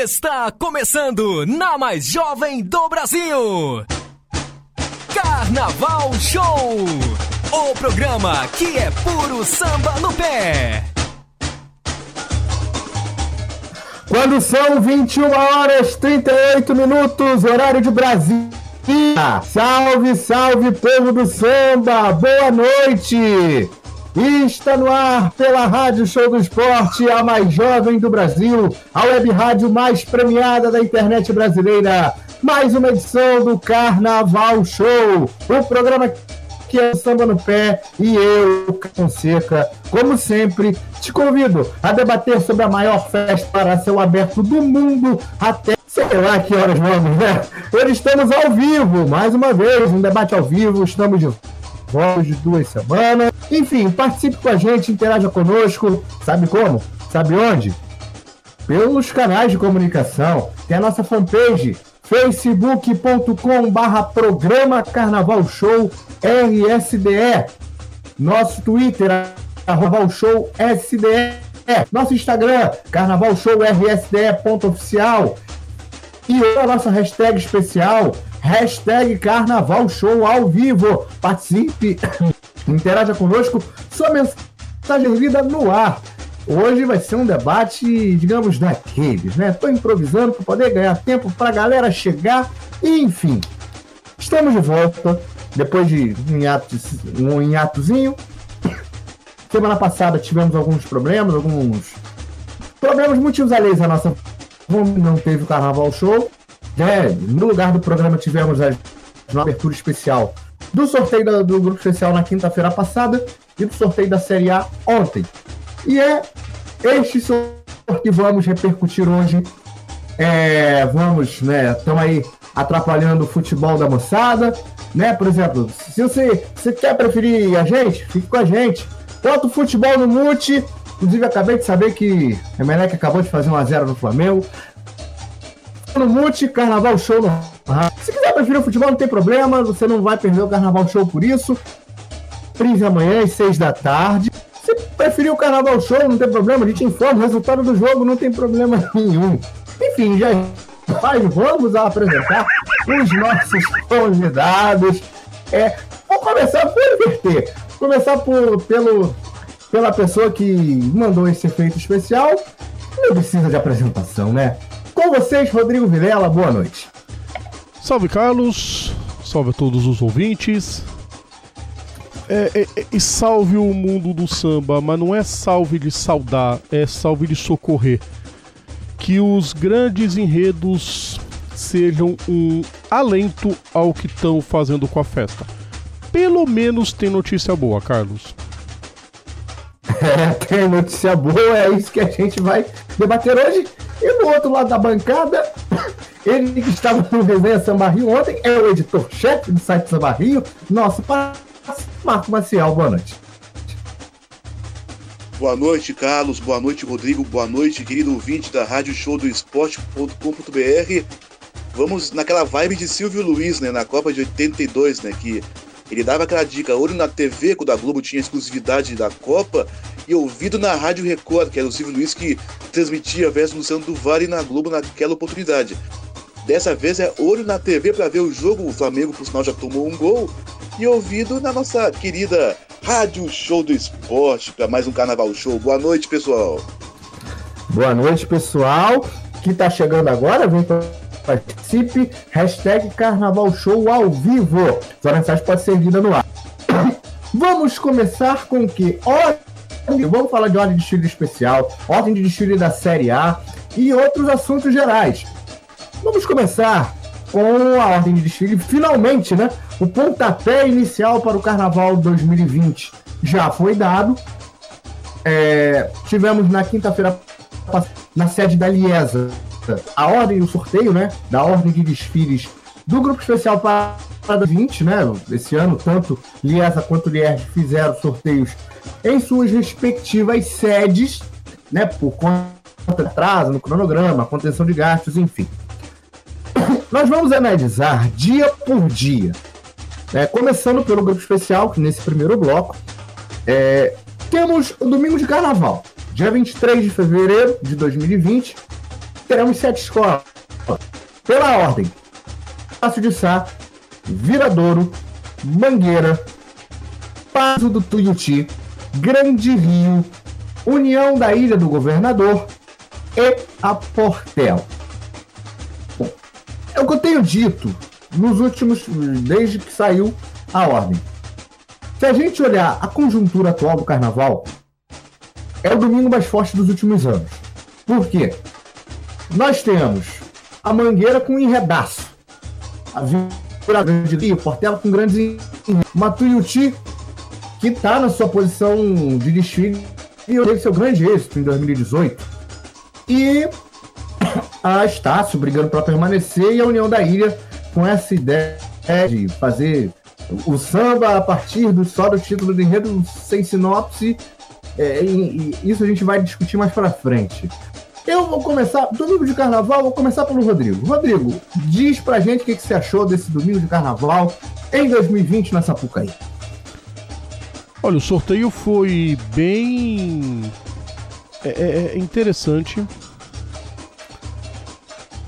Está começando na mais jovem do Brasil. Carnaval Show. O programa que é puro samba no pé. Quando são 21 horas 38 minutos, horário de Brasília. Salve, salve, povo do samba! Boa noite! Está no ar pela Rádio Show do Esporte, a mais jovem do Brasil, a web rádio mais premiada da internet brasileira. Mais uma edição do Carnaval Show, o programa que é o Samba no Pé e eu, Fonseca, como sempre, te convido a debater sobre a maior festa para céu aberto do mundo até sei lá que horas vamos, né? Hoje estamos ao vivo, mais uma vez, um debate ao vivo, estamos de volta de duas semanas. Enfim, participe com a gente, interaja conosco. Sabe como? Sabe onde? Pelos canais de comunicação. Tem a nossa fanpage, facebook.com barra programa Carnaval Show RSDE. Nosso Twitter, Carnaval Show SDE. Nosso Instagram, Carnaval Show RSDE.oficial. E a nossa hashtag especial, hashtag Carnaval Show ao vivo. Participe, interaja conosco, sua mensagem lida no ar. Hoje vai ser um debate, digamos, daqueles, né? Estou improvisando para poder ganhar tempo para a galera chegar. Enfim, estamos de volta depois de um, hiato, um hiatozinho. Semana passada tivemos alguns problemas, alguns problemas motivos alheios à nossa. Não teve o Carnaval Show. É, no lugar do programa tivemos a, uma abertura especial do sorteio do, grupo especial na quinta-feira passada e do sorteio da Série A ontem. E é este sorteio que vamos repercutir hoje. É, vamos, né? Estamos aí atrapalhando o futebol da moçada, né? Por exemplo, se você, você quer preferir a gente, fique com a gente. Bota o futebol no mute. Inclusive, acabei de saber que a Emelec acabou de fazer 1x0 no Flamengo. No mute, Carnaval Show no Se quiser preferir o futebol, não tem problema. Você não vai perder o Carnaval Show por isso. Prise amanhã às 6 da tarde. Se preferir o Carnaval Show, não tem problema. A gente informa o resultado do jogo, não tem problema nenhum. Enfim, já mas vamos apresentar os nossos convidados. É, vou começar por inverter. Começar por, pelo, pela pessoa que mandou esse efeito especial. Não precisa de apresentação, né? Com vocês, Rodrigo Vilela, boa noite. Salve, Carlos. Salve a todos os ouvintes. É, é, é, e salve o mundo do samba, mas não é salve de saudar, é salve de socorrer que os grandes enredos sejam um alento ao que estão fazendo com a festa. Pelo menos tem notícia boa, Carlos. É, tem notícia boa, é isso que a gente vai debater hoje. E do outro lado da bancada, ele que estava no Resenha Samba Rio ontem, é o editor-chefe do site Samba Rio, nosso Marco Maciel. Boa noite. Boa noite, Carlos. Boa noite, Rodrigo. Boa noite, querido ouvinte da Rádio Show do Esporte.com.br. Vamos naquela vibe de Silvio Luiz, né? Na Copa de 82, né? Que ele dava aquela dica, olho na TV, quando a Globo tinha exclusividade da Copa, e ouvido na Rádio Record, que era o Silvio Luiz que transmitia a versus Luciano do Vale na Globo naquela oportunidade. Dessa vez é olho na TV para ver o jogo, o Flamengo, por sinal, já tomou um gol, e ouvido na nossa querida Rádio Show do Esporte para mais um Carnaval Show. Boa noite, pessoal. Boa noite, pessoal. Que está chegando agora, vem participe. Hashtag Carnaval Show ao vivo. Sua mensagem pode ser lida no ar. Vamos começar com o que? Ordem, vamos falar de ordem de desfile especial, ordem de desfile da Série A e outros assuntos gerais. Vamos começar com a ordem de desfile, finalmente, né? O pontapé inicial para o Carnaval 2020 já foi dado. É, tivemos na quinta-feira na sede da Liesa a ordem, o sorteio, né? Da ordem de desfiles do grupo especial para 20, né? Esse ano, tanto Liesa quanto Lierge fizeram sorteios em suas respectivas sedes, né? Por conta de atraso no cronograma, contenção de gastos, enfim. Nós vamos analisar dia por dia. É, começando pelo grupo especial, que nesse primeiro bloco, é, temos o domingo de carnaval, dia 23 de fevereiro de 2020. Teremos sete escolas. Pela ordem: Passo de Sá, Viradouro, Mangueira, Passo do Tuiuti, Grande Rio, União da Ilha do Governador e a Portela. Bom, é o que eu tenho dito nos últimos, desde que saiu a ordem. Se a gente olhar a conjuntura atual do carnaval, é o domingo mais forte dos últimos anos. Por quê? Nós temos a Mangueira com enredaço, a Vila Grande Rio, Portela com grandes Matuiuti, que está na sua posição de desfile e teve seu grande êxito em 2018. E a Estácio brigando para permanecer e a União da Ilha com essa ideia de fazer o samba a partir do só do título de enredo sem sinopse. É, e, e isso a gente vai discutir mais para frente. Eu vou começar, domingo de carnaval, vou começar pelo Rodrigo. Rodrigo, diz pra gente o que, que você achou desse domingo de carnaval em 2020 na Sapucaí. Olha, o sorteio foi bem é, é, é interessante.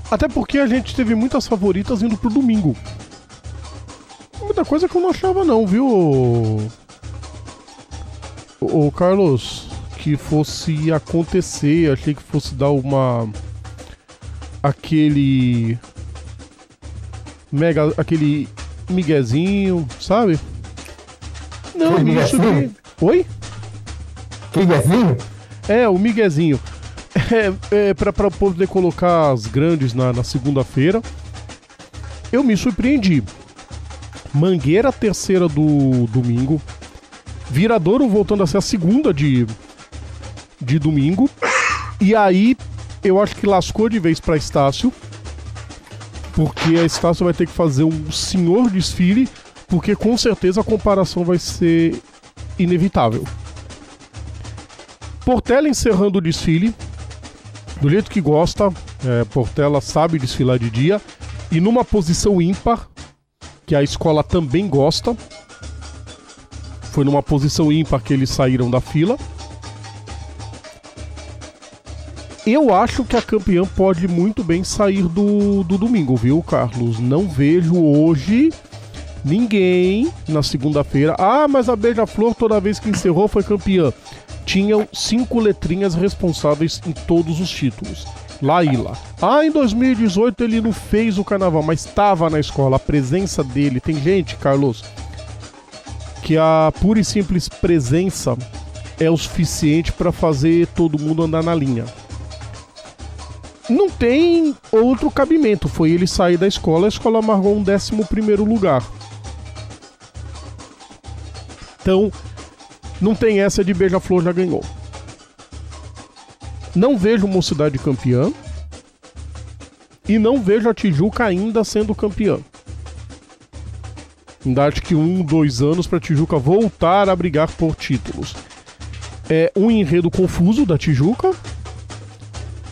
Até porque a gente teve muitas favoritas indo pro domingo. Muita coisa que eu não achava não, viu? O Carlos, que fosse acontecer, achei que fosse dar uma aquele mega aquele miguezinho, sabe? Não, me surpreende. Oi? Miguezinho? É, o miguezinho. É, é pra poder colocar as grandes na, na segunda-feira. Eu me surpreendi. Mangueira, terceira do domingo. Viradouro voltando a ser a segunda de, de domingo. E aí, eu acho que lascou de vez pra Estácio. Porque a Estácio vai ter que fazer um senhor desfile. Porque com certeza a comparação vai ser inevitável. Portela encerrando o desfile. Do jeito que gosta. É, Portela sabe desfilar de dia. E numa posição ímpar que a escola também gosta. Foi numa posição ímpar que eles saíram da fila. Eu acho que a campeã pode muito bem sair do, do domingo, viu, Carlos? Não vejo hoje ninguém na segunda-feira. Ah, mas a Beija-Flor, toda vez que encerrou, foi campeã. Tinham cinco letrinhas responsáveis em todos os títulos. Laíla. Ah, em 2018 ele não fez o carnaval, mas estava na escola. A presença dele. Tem gente, Carlos, que a pura e simples presença é o suficiente para fazer todo mundo andar na linha. Não tem outro cabimento. Foi ele sair da escola, a escola amargou um 11 lugar. Então, não tem essa de Beija-Flor já ganhou. Não vejo Mocidade campeã. E não vejo a Tijuca ainda sendo campeã. Ainda acho que um, dois anos para a Tijuca voltar a brigar por títulos. É um enredo confuso da Tijuca.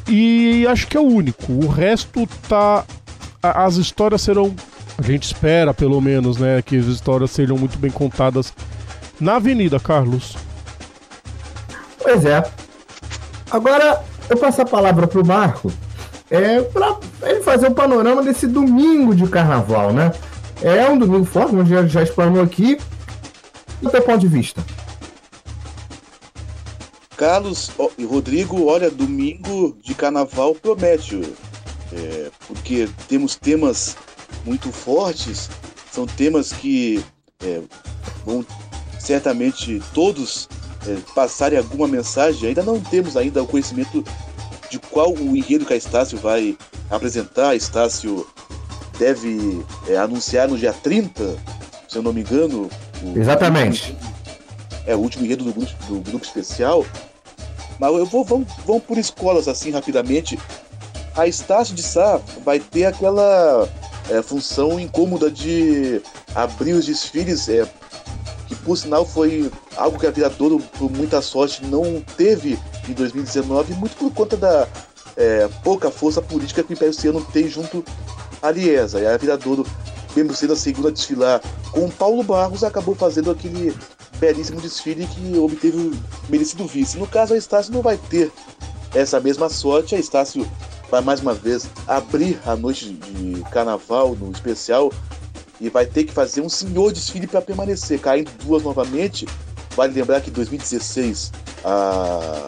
E acho que é o único. O resto tá. As histórias serão. A gente espera, pelo menos, né? Que as histórias sejam muito bem contadas na Avenida, Carlos. Pois é. Agora, eu passo a palavra para o Marco é, para ele fazer o um panorama desse domingo de carnaval, né? É um domingo forte, como já, já explanou aqui. Do teu ponto de vista? Carlos e Rodrigo, olha, domingo de carnaval promete, é, porque temos temas muito fortes, são temas que é, vão certamente todos é, passarem alguma mensagem. Ainda não temos ainda o conhecimento de qual o enredo que a Estácio vai apresentar. A Estácio deve é, anunciar no dia 30, se eu não me engano. O, Exatamente. é o último enredo do grupo, do grupo especial. Mas eu vou, vamos, vamos por escolas assim rapidamente. A Estácio de Sá vai ter aquela é, função incômoda de abrir os desfiles é, que por sinal foi algo que a Viradouro, por muita sorte, não teve em 2019, muito por conta da é, pouca força política que o Império Ciano tem junto à Liesa. E a Viradouro, mesmo sendo a segunda a desfilar com o Paulo Barros, acabou fazendo aquele belíssimo desfile que obteve o merecido vice. No caso, a Estácio não vai ter essa mesma sorte. A Estácio vai mais uma vez abrir a noite de carnaval no especial e vai ter que fazer um senhor desfile para permanecer, caindo duas novamente. Vale lembrar que em 2016 a,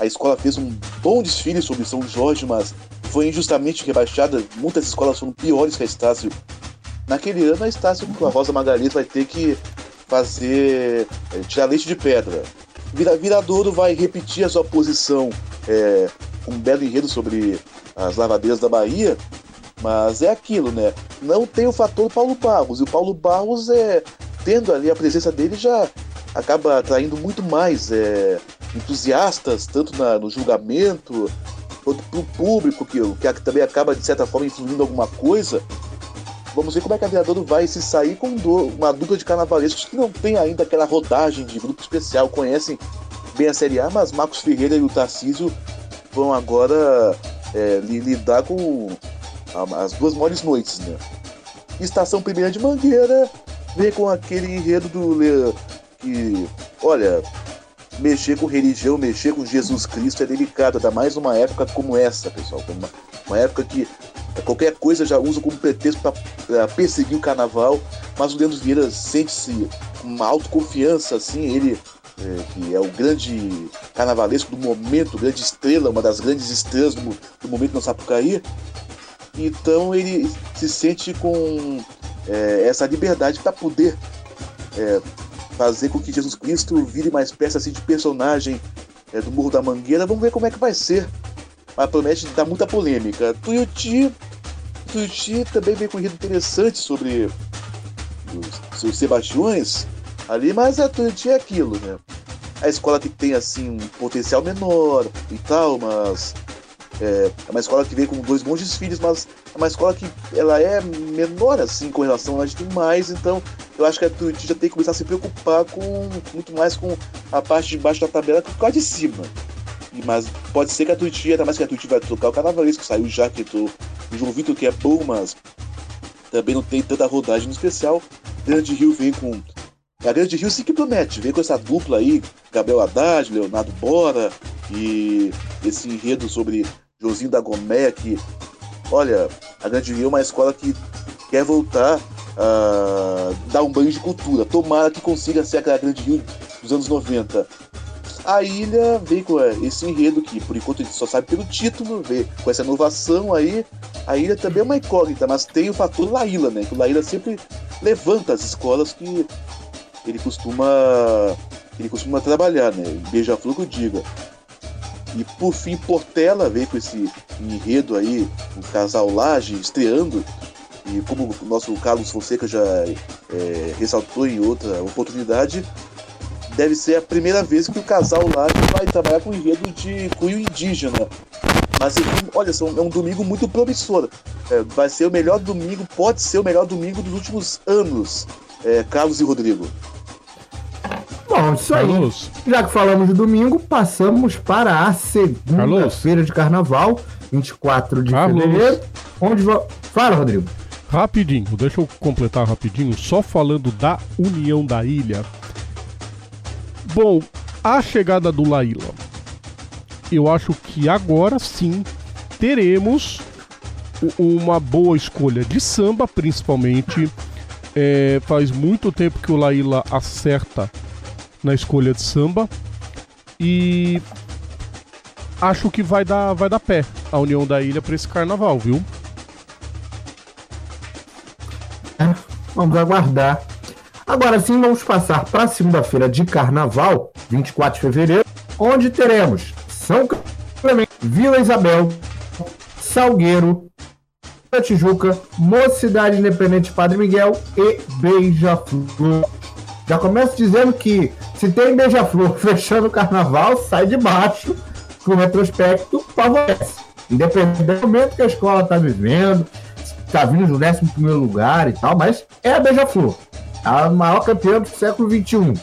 a escola fez um bom desfile sobre São Jorge, mas foi injustamente rebaixada. Muitas escolas foram piores que a Estácio. Naquele ano, a Estácio com a Rosa Margarida vai ter que fazer. É, tirar leite de pedra. Vira, Viradouro vai repetir a sua posição é, um belo enredo sobre as lavadeiras da Bahia, mas é aquilo, né? Não tem o fator Paulo Barros, e o Paulo Barros é tendo ali a presença dele já acaba atraindo muito mais é, entusiastas, tanto na, no julgamento, quanto para o público, que, que também acaba, de certa forma, influindo alguma coisa. Vamos ver como é que a Viradouro vai se sair com uma dupla de carnavalescos que não tem ainda aquela rodagem de grupo especial, conhecem bem a Série A, mas Marcos Ferreira e o Tarcísio vão agora é, lidar com as duas maiores noites, né? Estação Primeira de Mangueira vem com aquele enredo do que, olha, mexer com religião, mexer com Jesus Cristo é delicado, ainda mais numa época como essa, pessoal. Uma, uma época que qualquer coisa já usa como pretexto para perseguir o carnaval, mas o Leandro Vieira sente-se com uma autoconfiança, assim, ele é, que é o grande carnavalesco do momento, grande estrela, uma das grandes estrelas do, do momento no Sapucaí. Então ele se sente com é, essa liberdade para poder é, fazer com que Jesus Cristo vire mais peça assim, de personagem é, do Morro da Mangueira. Vamos ver como é que vai ser. Mas promete dar muita polêmica. Tuiuti, Tuiuti também vem com um interessante sobre os seus Sebastiões ali, mas a Tuiuti é aquilo, né? A escola que tem assim um potencial menor e tal, mas é, é uma escola que vem com dois bons desfiles, mas é uma escola que ela é menor assim com relação a gente mais, então eu acho que a Tuiuti já tem que começar a se preocupar com muito mais com a parte de baixo da tabela que com a de cima. E, mas pode ser que a Tuiuti, ainda mais que a Tuiuti vai trocar o Carnavalesco, que saiu já que o João Vitor que é bom, mas também não tem tanta rodagem no especial. Grande Rio vem com. A Grande Rio sim que promete, vem com essa dupla aí, Gabriel Haddad, Leonardo Bora e esse enredo sobre Josinho da Gomé, que olha, a Grande Rio é uma escola que quer voltar a dar um banho de cultura. Tomara que consiga ser aquela Grande Rio dos anos 90. A ilha vem com esse enredo que, por enquanto, a gente só sabe pelo título, vê com essa inovação aí. A ilha também é uma incógnita, mas tem o fator Laíla, né? Que o Laíla sempre levanta as escolas que ele costuma ele costuma trabalhar, né? Beija-flor que eu diga. E por fim, Portela veio com esse enredo aí, o casal Laje estreando. E como o nosso Carlos Fonseca já é, ressaltou em outra oportunidade, deve ser a primeira vez que o casal Laje vai trabalhar com enredo de cunho indígena. Mas olha, é um domingo muito promissor. É, vai ser o melhor domingo, pode ser o melhor domingo dos últimos anos, é, Carlos e Rodrigo. Isso Carlos. aí. Já que falamos de domingo, passamos para a segunda-feira de carnaval, 24 de Carlos. fevereiro. Onde va... Fala, Rodrigo. Rapidinho, deixa eu completar rapidinho, só falando da União da Ilha. Bom, a chegada do Laíla. Eu acho que agora sim teremos uma boa escolha de samba, principalmente. É, faz muito tempo que o Laíla acerta na escolha de samba. E acho que vai dar, vai dar pé a União da Ilha para esse carnaval, viu? É, vamos aguardar. Agora sim, vamos passar para segunda-feira de carnaval, 24 de fevereiro, onde teremos São Clemente, Vila Isabel, Salgueiro, Tijuca, Mocidade Independente Padre Miguel e Beija-Flor. Já começo dizendo que se tem beija-flor fechando o carnaval, sai de baixo, que o retrospecto favorece. Independente do momento que a escola está vivendo, está vindo no 11 lugar e tal, mas é a beija-flor, a maior campeã do século XXI.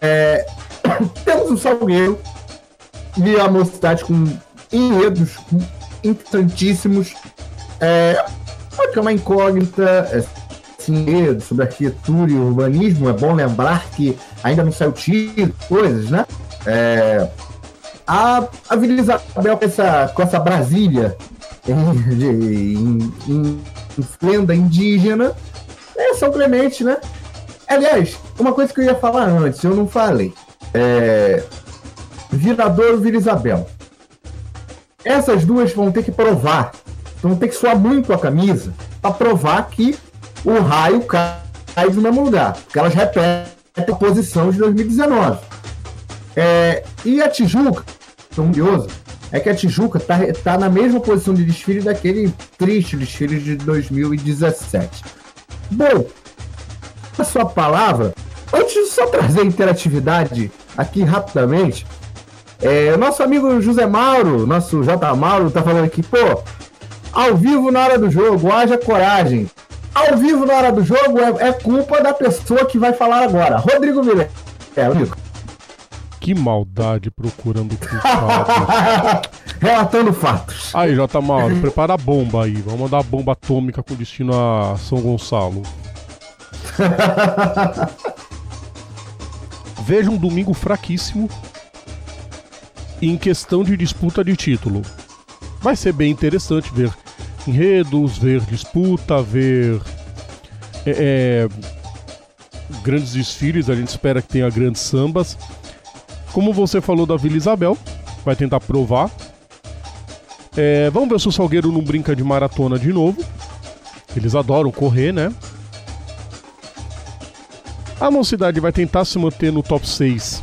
É... Temos o Salgueiro e a mocidade com enredos interessantíssimos. É, é uma incógnita, sobre arquitetura e urbanismo, é bom lembrar que ainda não saiu título, coisas, né? É, a, a Vila Isabel com essa, com essa Brasília em, em, em, indígena, é São Clemente, né? Aliás, uma coisa que eu ia falar antes, eu não falei. É, Viradouro Vila Isabel. Essas duas vão ter que provar, vão ter que suar muito a camisa para provar que o raio cai do mesmo lugar, porque elas repetem a posição de 2019. É, e a Tijuca, tão curioso, é que a Tijuca está tá na mesma posição de desfile daquele triste desfile de 2017. Bom, a sua palavra, antes de só trazer interatividade aqui rapidamente, é, nosso amigo José Mauro, nosso J. Mauro, tá falando aqui, pô, ao vivo na hora do jogo, haja coragem. Ao vivo na hora do jogo é, é culpa da pessoa que vai falar agora. Rodrigo Miller. É, amigo. Que maldade procurando culpado. Relatando fatos. Aí, J. Mauro, prepara a bomba aí. Vamos mandar a bomba atômica com destino a São Gonçalo. Veja um domingo fraquíssimo em questão de disputa de título. Vai ser bem interessante ver enredos, ver disputa, ver é, é, grandes desfiles. A gente espera que tenha grandes sambas. Como você falou da Vila Isabel, vai tentar provar. É, vamos ver se o Salgueiro não brinca de maratona de novo. Eles adoram correr, né? A Mocidade vai tentar se manter no top 6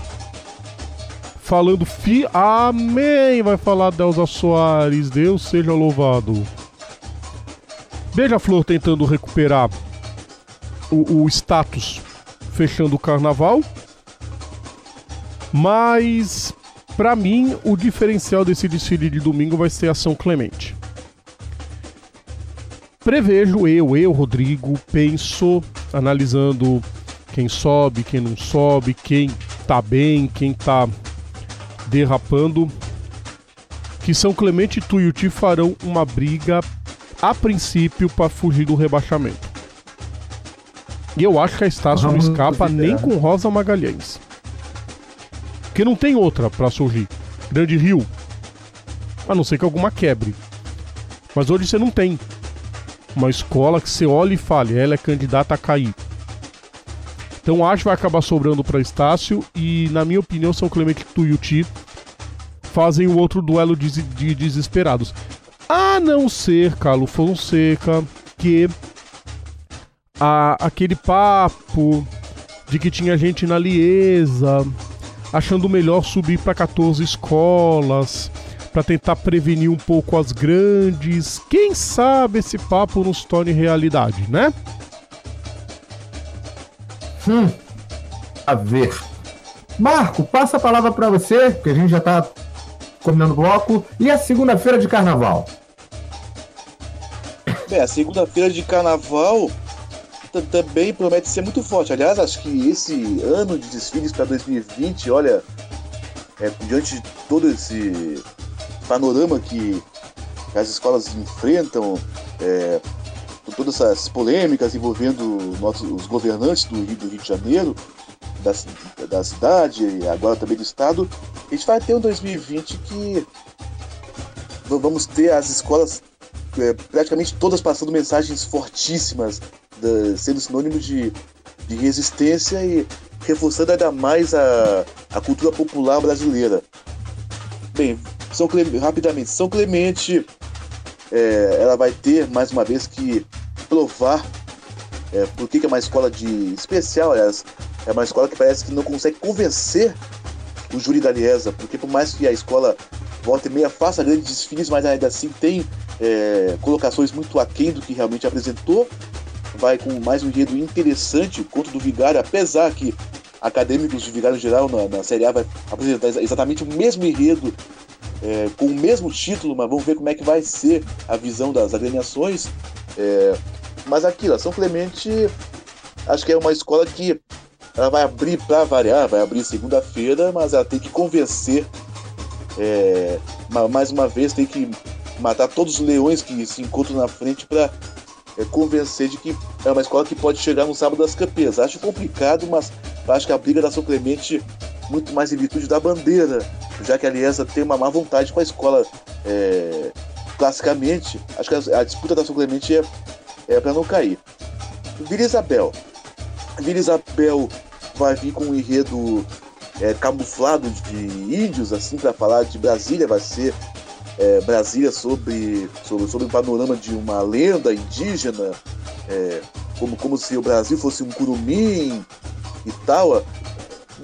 falando fi. Amém! Vai falar Delza Soares, Deus seja louvado. Beija-Flor tentando recuperar o, o status fechando o carnaval. Mas, para mim, o diferencial desse desfile de domingo vai ser a São Clemente. Prevejo eu, eu, Rodrigo, penso, analisando quem sobe, quem não sobe, quem tá bem, quem tá derrapando, que São Clemente e Tuiuti farão uma briga a princípio para fugir do rebaixamento. E eu acho que a Estácio não escapa nem com Rosa Magalhães. Porque não tem outra para surgir. Grande Rio. A não ser que alguma quebre. Mas hoje você não tem uma escola que você olha e fale, ela é candidata a cair. Então acho que vai acabar sobrando para Estácio e, na minha opinião, São Clemente Tuiuti fazem o outro duelo de, de desesperados. A não ser, Carlos Fonseca, que a, aquele papo de que tinha gente na Liesa achando melhor subir para 14 escolas para tentar prevenir um pouco as grandes. Quem sabe esse papo nos torne realidade, né? Hum, a ver. Marco, passa a palavra para você, que a gente já está combinando bloco. E a segunda-feira de carnaval? Bem, a segunda-feira de carnaval também promete ser muito forte. Aliás, acho que esse ano de desfiles para 2020, olha, é, diante de todo esse panorama que as escolas enfrentam, é, todas essas polêmicas envolvendo nossos, os governantes do Rio, do Rio de Janeiro, da, da cidade e agora também do estado, a gente vai ter um 2020 que vamos ter as escolas é, praticamente todas passando mensagens fortíssimas, da, sendo sinônimo de, de resistência e reforçando ainda mais a, a cultura popular brasileira. Bem, São Clemente, rapidamente, São Clemente é, ela vai ter mais uma vez que provar é, por que, que é uma escola de especial, aliás, é uma escola que parece que não consegue convencer o júri da Liesa, porque por mais que a escola volta e meia faça grandes desfiles, mas ainda assim tem é, colocações muito aquém do que realmente apresentou, vai com mais um enredo interessante, o conto do Vigário, apesar que acadêmicos de Vigário geral na, na Série A vai apresentar exatamente o mesmo enredo é, com o mesmo título, mas vamos ver como é que vai ser a visão das agremiações. É, mas aqui, São Clemente, acho que é uma escola que ela vai abrir para variar, vai abrir segunda-feira, mas ela tem que convencer, é, mais uma vez, tem que matar todos os leões que se encontram na frente para é, convencer de que é uma escola que pode chegar no sábado das campeãs. Acho complicado, mas acho que a briga da São Clemente, muito mais em virtude da bandeira já que a Aliança tem uma má vontade com a escola é, classicamente. Acho que a, a disputa da São Clemente é, é para não cair. Vila Isabel. Vila Isabel vai vir com um enredo é, camuflado de índios, assim, para falar de Brasília, vai ser é, Brasília sobre, sobre, sobre o panorama de uma lenda indígena, é, como, como se o Brasil fosse um curumim e tal.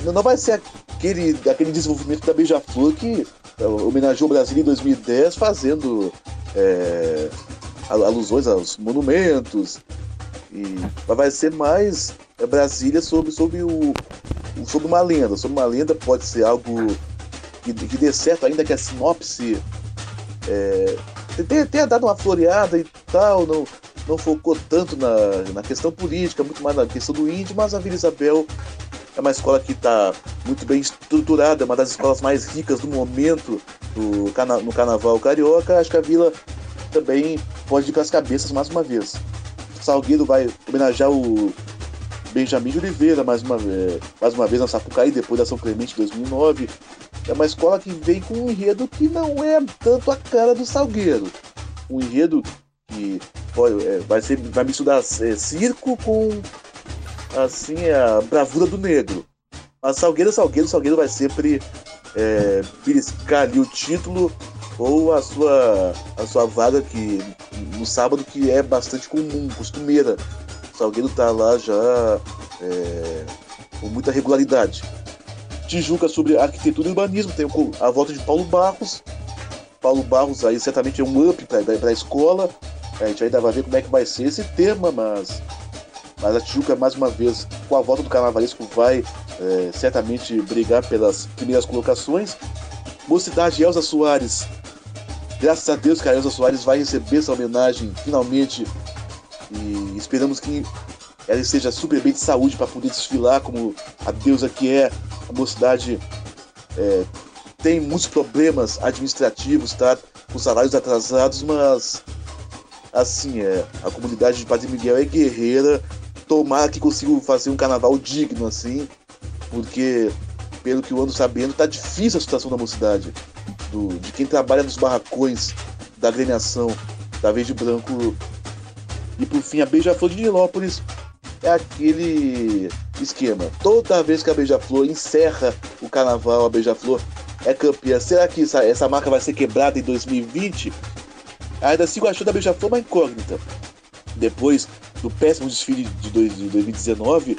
Não vai ser aquele, aquele desenvolvimento da Beija-Flor que é, homenageou o Brasil em 2010, fazendo é, alusões aos monumentos. E vai ser mais Brasília sobre, sobre, o, sobre uma lenda. Sobre uma lenda pode ser algo que, que dê certo, ainda que a sinopse é, tenha, tenha dado uma floreada e tal, não, não focou tanto na, na questão política, muito mais na questão do índio, mas a Vila Isabel é uma escola que está muito bem estruturada, é uma das escolas mais ricas do momento do, no carnaval carioca. Acho que a Vila também pode ir para as cabeças mais uma vez. Salgueiro vai homenagear o Benjamin de Oliveira mais uma, vez, mais uma vez na Sapucaí, depois da São Clemente de 2009. É uma escola que vem com um enredo que não é tanto a cara do Salgueiro. Um enredo que pode, é, vai, ser, vai misturar é, circo com assim a bravura do negro. A Salgueiro, Salgueiro, Salgueiro vai sempre é, ali o título ou a sua, a sua vaga que no sábado que é bastante comum, costumeira. Salgueiro tá lá já é, com muita regularidade. Tijuca sobre arquitetura e urbanismo, tem a volta de Paulo Barros. Paulo Barros aí certamente é um up para a escola. A gente ainda vai ver como é que vai ser esse tema, mas, mas a Tijuca, mais uma vez, com a volta do carnavalesco, vai é, certamente brigar pelas primeiras colocações. Mocidade Elza Soares. Graças a Deus que a Elza Soares vai receber essa homenagem finalmente. E esperamos que ela esteja super bem de saúde para poder desfilar como a deusa que é. A mocidade é, tem muitos problemas administrativos, tá? Com salários atrasados, mas assim, é, a comunidade de Padre Miguel é guerreira. Tomara que consiga fazer um carnaval digno, assim, porque, pelo que eu ando sabendo, tá difícil a situação da mocidade. Do, de quem trabalha nos barracões da agremiação da Verde Branco. E por fim, a Beija-Flor de Nilópolis é aquele esquema. Toda vez que a Beija-Flor encerra o carnaval, a Beija-Flor é campeã. Será que essa, essa marca vai ser quebrada em 2020? Ainda sigo achando a Beija-Flor uma incógnita. Depois do péssimo desfile de 2019,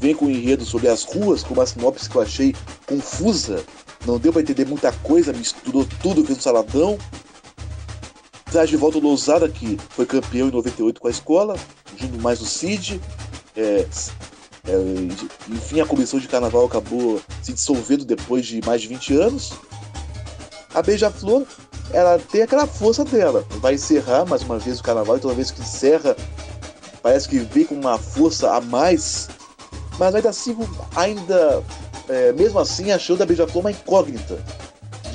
vem com enredo sobre as ruas, com uma sinopse que eu achei confusa. Não deu para entender muita coisa, misturou tudo, fez um saladão. Traz de volta o Lousada, que foi campeão em 98 com a escola, junto mais o Cid. É, é, enfim, a comissão de carnaval acabou se dissolvendo depois de mais de 20 anos. A Beija-Flor, ela tem aquela força dela. Vai encerrar mais uma vez o carnaval, e toda vez que encerra, parece que vem com uma força a mais mas ainda assim, ainda, é, mesmo assim, achou da Beija-Flor uma incógnita.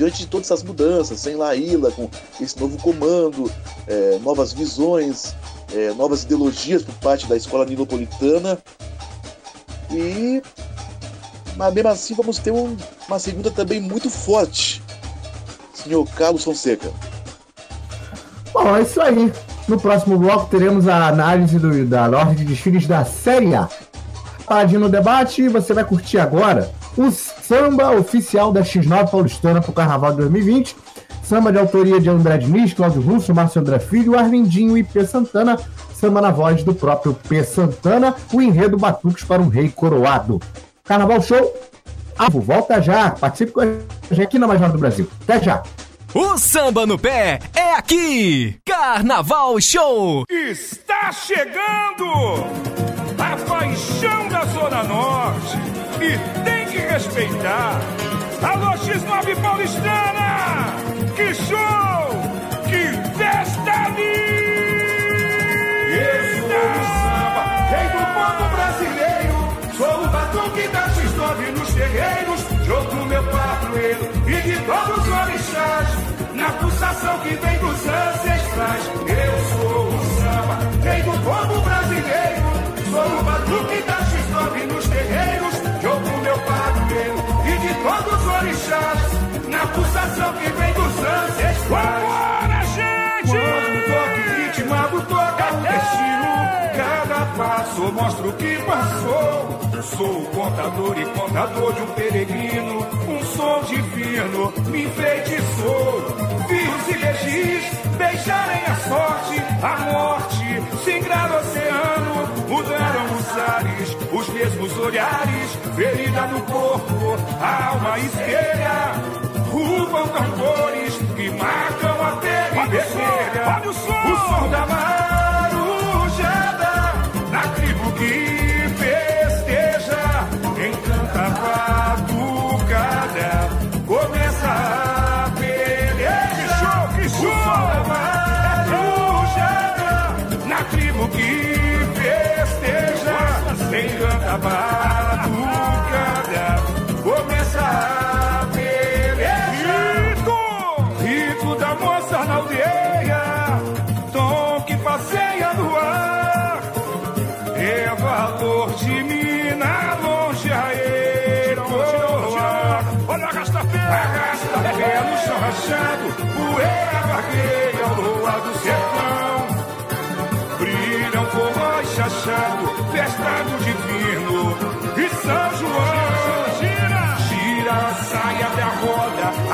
Diante de todas essas mudanças, sem Laíla, com esse novo comando, é, novas visões, é, novas ideologias por parte da escola nilopolitana. E. Mas mesmo assim, vamos ter um, uma segunda também muito forte. Senhor Carlos Fonseca. Bom, é isso aí. No próximo bloco teremos a análise do, da ordem de desfiles da Série A paradinho no debate, você vai curtir agora o samba oficial da X9 Paulistana para o Carnaval de 2020. Samba de autoria de André Diniz, Cláudio Russo, Márcio André Filho, Arlindinho e P. Santana. Samba na voz do próprio P. Santana, o enredo Batuques para um Rei Coroado. Carnaval Show, Avo, volta já, participe com a gente aqui na Mais do Brasil. Até já! O samba no pé é aqui! Carnaval Show! Está chegando! a paixão da Zona Norte e tem respeitar. Alô, X9 Paulistana! Que show! Que festa ali! Eu sou o samba, rei do povo brasileiro. Sou o batuque da X9 nos terreiros. Jogo meu padroeiro e de todos os orixás. Na pulsação que vem dos ancestrais. Eu sou o samba, rei do povo brasileiro. Sou o batuque da Vambora, gente! Quando toque ritmado toca destino, cada passo mostra o que passou. Sou o contador e contador de um peregrino, um som divino me enfeitiçou. Fios e legis deixarem a sorte, a morte, singrar o oceano, mudaram os ares, os mesmos olhares, ferida no corpo, a alma espelha rufam tambores que marcam a pele vermelha. O som da marujada, na tribo que festeja, encanta a batucada, começa a peleja. O som da marujada, na tribo que festeja, encanta a batucada,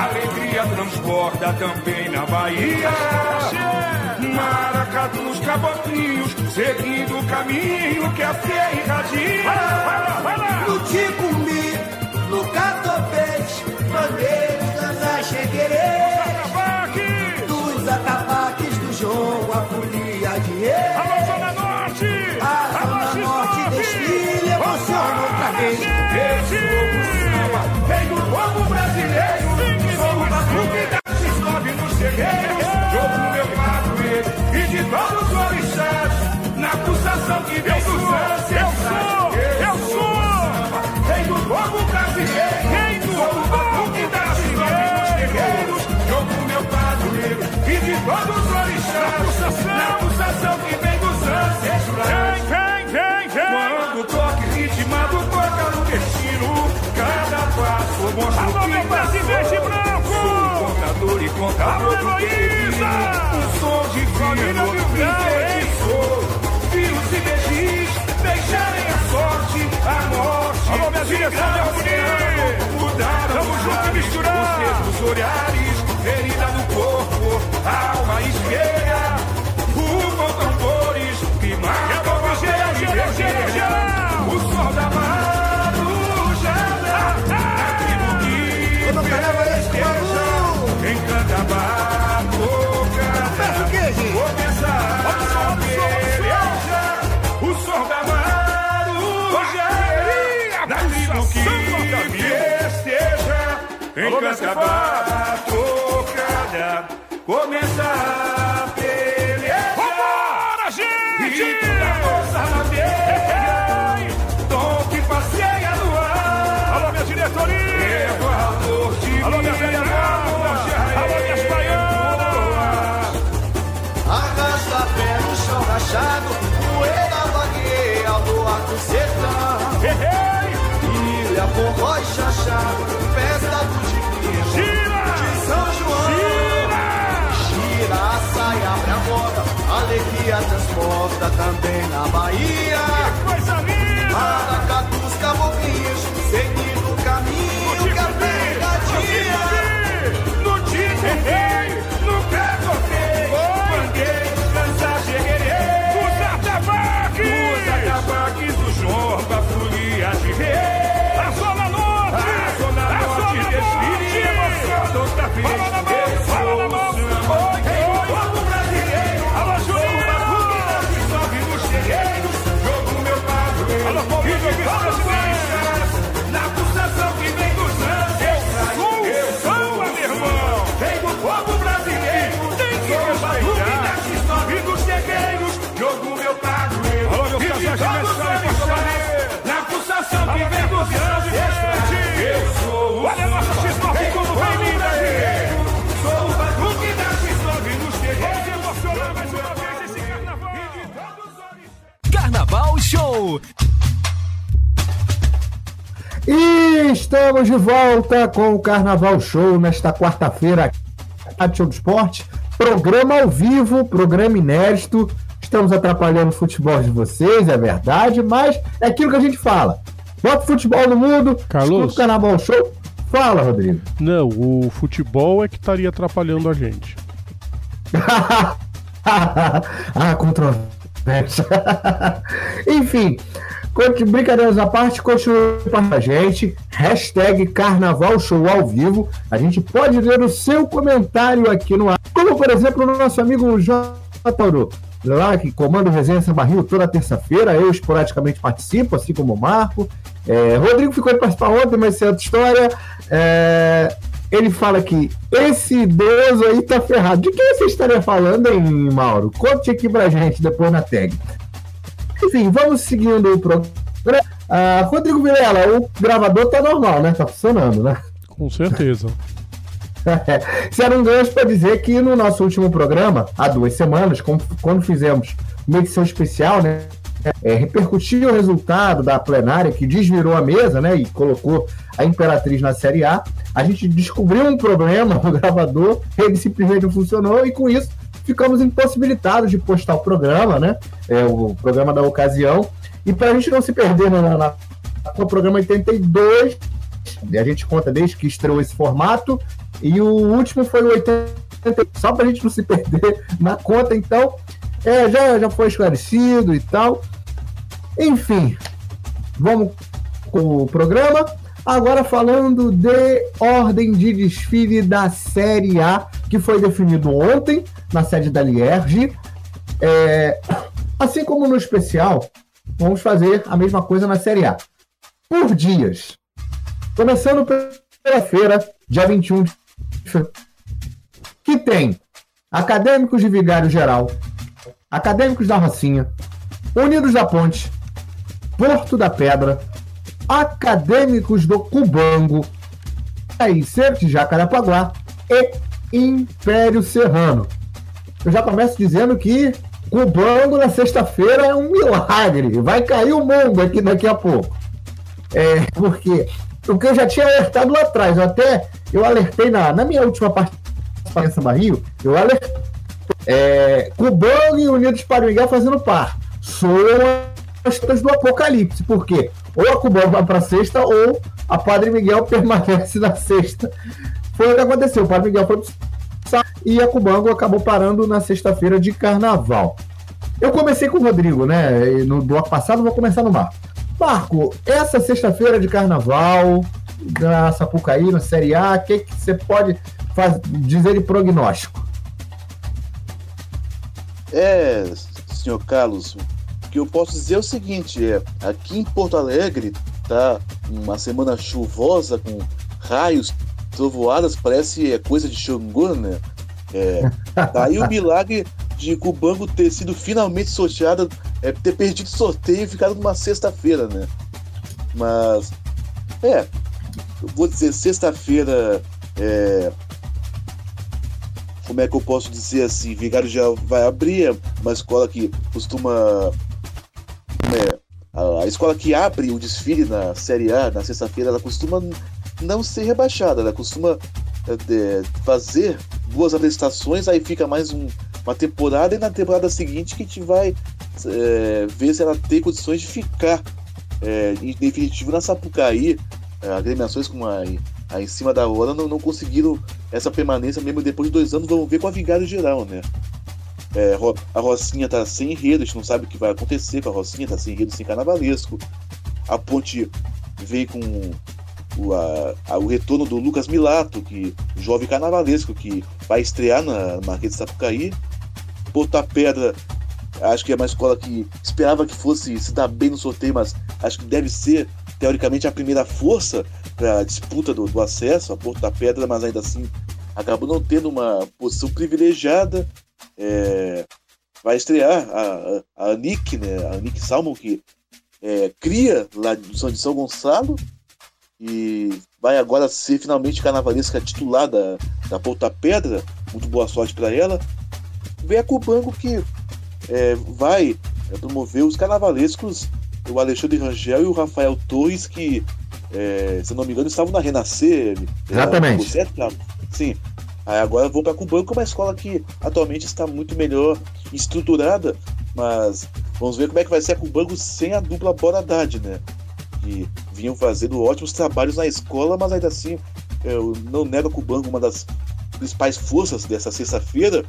alegria transborda também na Bahia. Maracatus, caboclinhos, seguindo o caminho que a fé irradia. No Ticumbi, no Catopês, bandeiros das Achequerês, dos atabaques do jogo, a de todos os orixás. Na pulsação que vem dos ancestrais. Vem, vem, vem! Quando toque ritmado, toca no destino. Cada passo mostra Alô, o que meu Brasil passou. verde e branco! Sou contador e contador Alô, do Heloísa! Um som divino Família enfeitiçou. Fios e beijis deixarem a sorte, a morte. Alô, minha direção de oceano, Mudaram Tamo junto e ares, misturado! Os olhares, ferida no corpo, alma espelha. Rufam tambores que marcam a geral, vermelha. geral! O som da marujada, na tribo que Quando pegava esse festeja, encanta a peça o quê, gente? Começa a peleja, o da que festeja, encanta a batucada. Poeira vagueia ao luar do sertão. Hey! Ilha, forró e também na Bahia. Pulsação que vem dos ancestrais. Eu sou o Olha a nossa X9 Rei do como povo vem linda aí! brasileiro. Sou o batuque da X9 nos Vamos terreiros. emocionar mais uma vez esse carnaval! E estamos de volta com o Carnaval Show nesta quarta-feira aqui do Esporte. Programa ao vivo, programa inédito. estamos atrapalhando o futebol de vocês, é verdade, mas é aquilo que a gente fala. Bota futebol no mundo, Carlos. o Carnaval Show. Fala, Rodrigo. Não, o futebol é que estaria atrapalhando a gente. ah, controvérsia. Enfim, brincadeiras à parte, continue com a gente. Hashtag Carnaval Show ao vivo. A gente pode ler o seu comentário aqui no ar. Como, por exemplo, o nosso amigo J. Tauro. Lá que comanda o Resenha Samba Rio toda terça-feira, eu esporadicamente participo, assim como o Marco. É, Rodrigo ficou de participar ontem, mas isso é outra história. É, ele fala que esse idoso aí tá ferrado. De quem você estaria falando, hein, Mauro? Conte aqui pra gente depois na tag. Enfim, vamos seguindo o programa. Ah, Rodrigo Vilela, o gravador tá normal, né? Tá funcionando, né? Com certeza. Isso era um gancho para dizer que no nosso último programa, há duas semanas, quando fizemos uma edição especial, né? é, repercutiu o resultado da plenária que desvirou a mesa, né? E colocou a Imperatriz na Série A. A gente descobriu um problema no gravador, ele simplesmente não funcionou, e com isso ficamos impossibilitados de postar o programa, né? É, o programa da ocasião. E para a gente não se perder na, na, no programa 82, e a gente conta desde que estreou esse formato, e o último foi o 80, só para a gente não se perder na conta, então é, já, já foi esclarecido e tal. Enfim, vamos com o programa. Agora falando de ordem de desfile da Série A, que foi definido ontem na sede da Lierge. É, assim como no especial, vamos fazer a mesma coisa na Série A. Por dias. Começando pela feira, dia 21 de que tem Acadêmicos de Vigário Geral, Acadêmicos da Rocinha, Unidos da Ponte, Porto da Pedra, Acadêmicos do Cubango, Aicer de Jacarepaguá e Império Serrano. Eu já começo dizendo que Cubango na sexta-feira é um milagre. Vai cair o mundo aqui daqui a pouco. É, porque o que eu já tinha alertado lá atrás, eu até eu alertei na, na minha última participação Barril, eu alertei é, Cubango e Unidos para o Miguel fazendo par. São as do apocalipse, porque ou a Cubango vai para sexta ou a Padre Miguel permanece na sexta. Foi o que aconteceu. O Padre Miguel foi e a Cubango acabou parando na sexta-feira de carnaval. Eu comecei com o Rodrigo, né? No bloco passado, vou começar no Marco. Marco, essa sexta-feira de carnaval, na Sapucaí, na Série A, o que, que você pode faz- dizer de prognóstico? É, senhor Carlos, o que eu posso dizer é o seguinte, é, aqui em Porto Alegre tá uma semana chuvosa com raios, trovoadas, parece é, coisa de Xangô, né? É, daí o milagre de Cubango ter sido finalmente sorteado, é, ter perdido o sorteio e ficado numa sexta-feira, né? Mas, é, eu vou dizer, sexta-feira, é, como é que eu posso dizer assim, Vigário já vai abrir, uma escola que costuma. né, a, a escola que abre o desfile na Série A, na sexta-feira, ela costuma não ser rebaixada, ela costuma é, fazer duas apresentações, aí fica mais um- uma temporada, e na temporada seguinte que a gente vai é, ver se ela tem condições de ficar é, em definitivo na Sapucaí. É, agremiações como a, a em cima da hora não, não conseguiram essa permanência mesmo depois de dois anos, vamos ver com a Vigário Geral, né? É, a Rocinha tá sem enredo, a gente não sabe o que vai acontecer com a Rocinha, tá sem enredo, sem carnavalesco. A Ponte veio com o, a- a- o retorno do Lucas Milato, que jovem carnavalesco, que vai estrear na Marquês de Sapucaí. Porta Pedra, acho que é uma escola que esperava que fosse se dar bem no sorteio, mas acho que deve ser, teoricamente, a primeira força para a disputa do, do acesso a Porto da Pedra, mas ainda assim acabou não tendo uma posição privilegiada. É, vai estrear a, a, a Nick, né? A Nick Salmon, que é, cria lá de São, de São Gonçalo e vai agora ser finalmente carnavalesca titular da, da Porta Pedra. Muito boa sorte para ela. Vem a Cubango que é, vai promover os carnavalescos, o Alexandre Rangel e o Rafael Torres, que, é, se não me engano, estavam na Renascer. Exatamente. Era, certo, Thiago? Sim. Aí agora vou para Cubango, que é uma escola que atualmente está muito melhor estruturada Mas vamos ver como é que vai ser a Cubango sem a dupla Bora Haddad, né? Que vinham fazendo ótimos trabalhos na escola, mas ainda assim eu não nego a Cubango uma das principais forças dessa sexta-feira.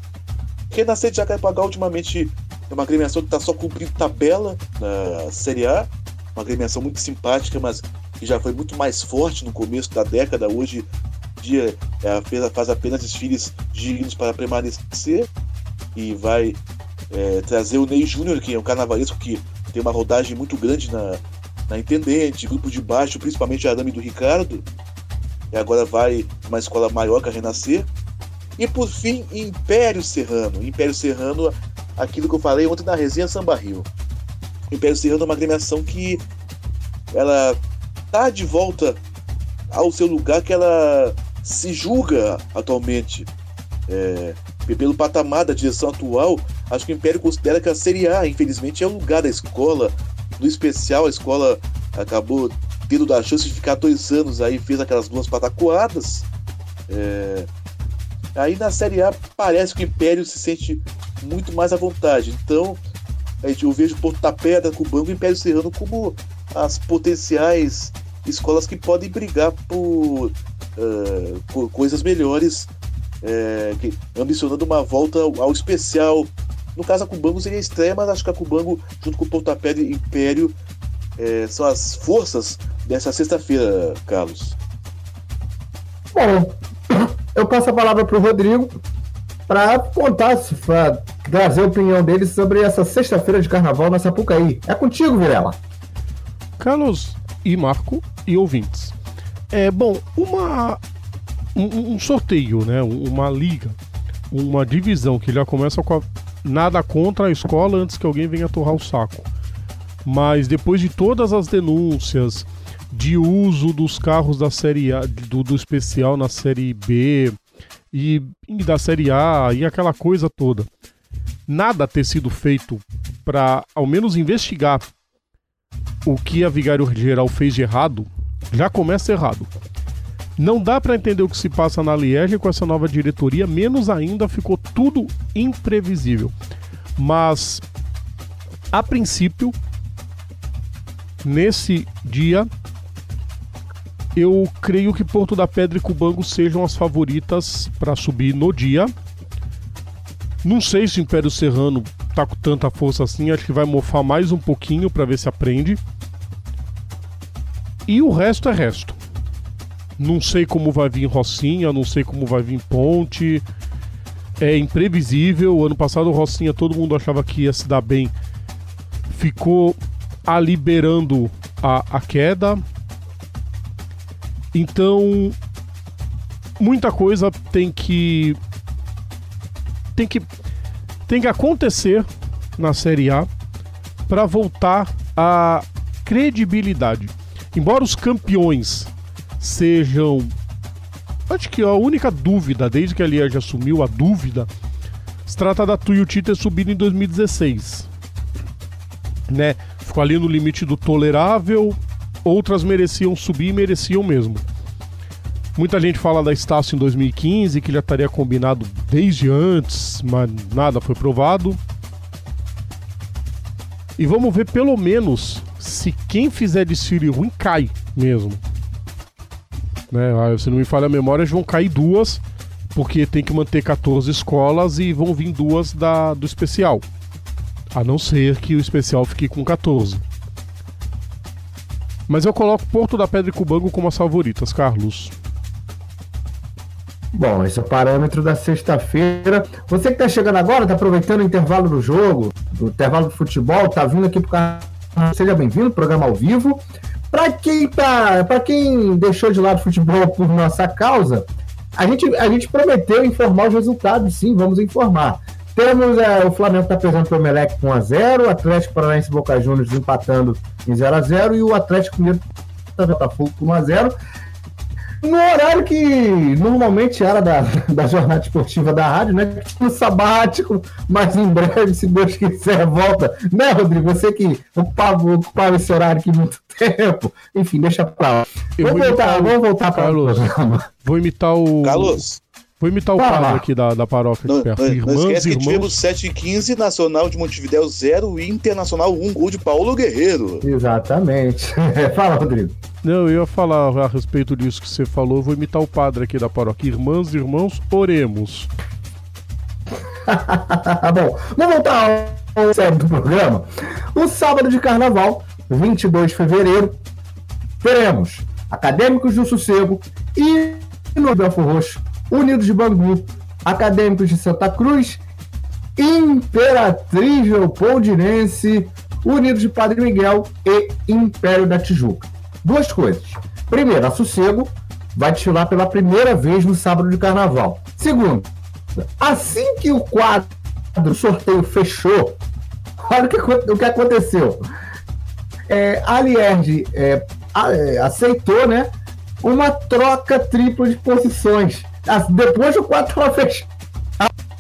Renascer de Jacarepaguá ultimamente é uma agremiação que está só cumprindo tabela na Série A. Uma agremiação muito simpática, mas que já foi muito mais forte no começo da década. Hoje dia é, faz apenas desfiles dignos para permanecer e vai é, trazer o Ney Júnior, que é um carnavalesco que tem uma rodagem muito grande na, na Intendente, grupo de baixo, principalmente Arame do Ricardo. E agora vai uma escola maior que a Renascer. E por fim, Império Serrano. Império Serrano, aquilo que eu falei ontem na resenha Samba Rio. Império Serrano é uma agremiação que ela tá de volta ao seu lugar que ela se julga atualmente. É, pelo patamar da direção atual, acho que o Império considera que a Série A, infelizmente, é o lugar da escola. No especial, a escola acabou tendo a chance de ficar dois anos aí, fez aquelas duas patacoadas. É... Aí na Série A parece que o Império se sente muito mais à vontade. Então, eu vejo Porto da Pedra, Cubango e Império Serrano como as potenciais escolas que podem brigar por, uh, por coisas melhores, uh, que, ambicionando uma volta ao, ao, especial. No caso, a Cubango seria estreia, mas acho que a Cubango, junto com o Pontapé e Império, uh, são as forças dessa sexta-feira, Carlos. Bom, eu passo a palavra para o Rodrigo para contar, para trazer a opinião dele sobre essa sexta-feira de carnaval na Sapucaí. É contigo, Virela. Carlos e Marco e ouvintes. É bom, uma um, um, sorteio, né? Uma liga, uma divisão que já começa com a, nada contra a escola antes que alguém venha torrar o saco. Mas depois de todas as denúncias de uso dos carros da série A, do, do especial na série B e, da série A e aquela coisa toda, nada ter sido feito para ao menos investigar o que a Vigário Geral fez de errado, já começa errado. Não dá para entender o que se passa na Liege com essa nova diretoria, menos ainda ficou tudo imprevisível. Mas, a princípio, nesse dia, eu creio que Porto da Pedra e Cubango sejam as favoritas para subir no dia. Não sei se o Império Serrano tá com tanta força assim, acho que vai mofar mais um pouquinho para ver se aprende. E o resto é resto. Não sei como vai vir Rocinha, não sei como vai vir Ponte. É imprevisível. Ano passado Rocinha todo mundo achava que ia se dar bem. Ficou a liberando a, a queda. Então, muita coisa tem que tem que tem que acontecer na Série A para voltar a credibilidade. Embora os campeões sejam. Acho que a única dúvida, desde que a Liege assumiu a dúvida, se trata da Tuiuti ter subido em 2016. Né? Ficou ali no limite do tolerável, outras mereciam subir e mereciam mesmo. Muita gente fala da Estácio em 2015, que já estaria combinado desde antes, mas nada foi provado. E vamos ver pelo menos se quem fizer desfile ruim cai mesmo. Né? Ah, se não me falha a memória, vão cair duas, porque tem que manter 14 escolas e vão vir duas da, do especial. A não ser que o especial fique com 14. Mas eu coloco Porto da Pedra e Cubango como as favoritas, Carlos. Bom, esse é o parâmetro da sexta-feira. Você que está chegando agora, está aproveitando o intervalo do jogo, do intervalo do futebol, está vindo aqui para o canal Seja bem-vindo, programa ao vivo. Para quem tá, para quem deixou de lado o futebol por nossa causa, a gente, a gente prometeu informar os resultados, sim, vamos informar. Temos é, o Flamengo está perdendo para o Emelec com 1x0, o Atlético Paranaense e Boca Juniors empatando em 0x0 e o Atlético Mineiro está Botafogo com 1x0 no horário que normalmente era da, da jornada esportiva da rádio, né? No sabático, mas em breve, se Deus quiser, volta. Né, Rodrigo? Você que ocupava, ocupava esse horário aqui muito tempo. Enfim, deixa pra lá. Eu vamos, voltar, vamos voltar para o programa. Vou imitar o. Carlos. Vou imitar o padre lá. aqui da, da paróquia Não, aqui perto. não, não Irmãs, esquece que irmãos. tivemos 7 e 15, Nacional de Montevidéu 0 e Internacional 1, gol de Paulo Guerreiro. Exatamente. Fala, Rodrigo. Não, eu ia falar a respeito disso que você falou. Vou imitar o padre aqui da paróquia. Irmãs, irmãos, oremos. Bom, vamos voltar ao sério do programa. O sábado de carnaval, 22 de fevereiro, teremos Acadêmicos do Sossego e no Belfo Roxo, Unidos de Bangu, Acadêmicos de Santa Cruz, Imperatriz Leopoldinense, Unidos de Padre Miguel e Império da Tijuca. Duas coisas. Primeiro, a Sossego vai desfilar pela primeira vez no sábado de carnaval. Segundo, assim que o quadro do sorteio fechou, olha o que, o que aconteceu. É, Lierge é, a- é, aceitou né, uma troca tripla de posições. Ah, Depois o quadro estava fechado.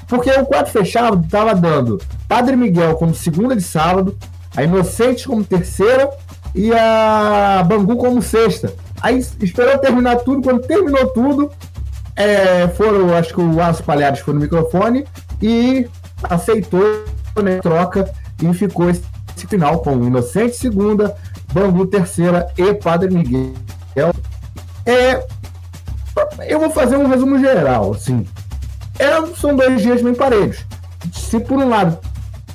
Porque o quadro fechado estava dando Padre Miguel como segunda de sábado, a Inocente como terceira e a Bangu como sexta. Aí esperou terminar tudo, quando terminou tudo, é, foram, acho que o Aço Palhares foi no microfone e aceitou né, troca e ficou esse final com Inocente segunda, Bangu terceira e Padre Miguel. É, eu vou fazer um resumo geral, assim. É, são dois dias bem parelhos. Se por um lado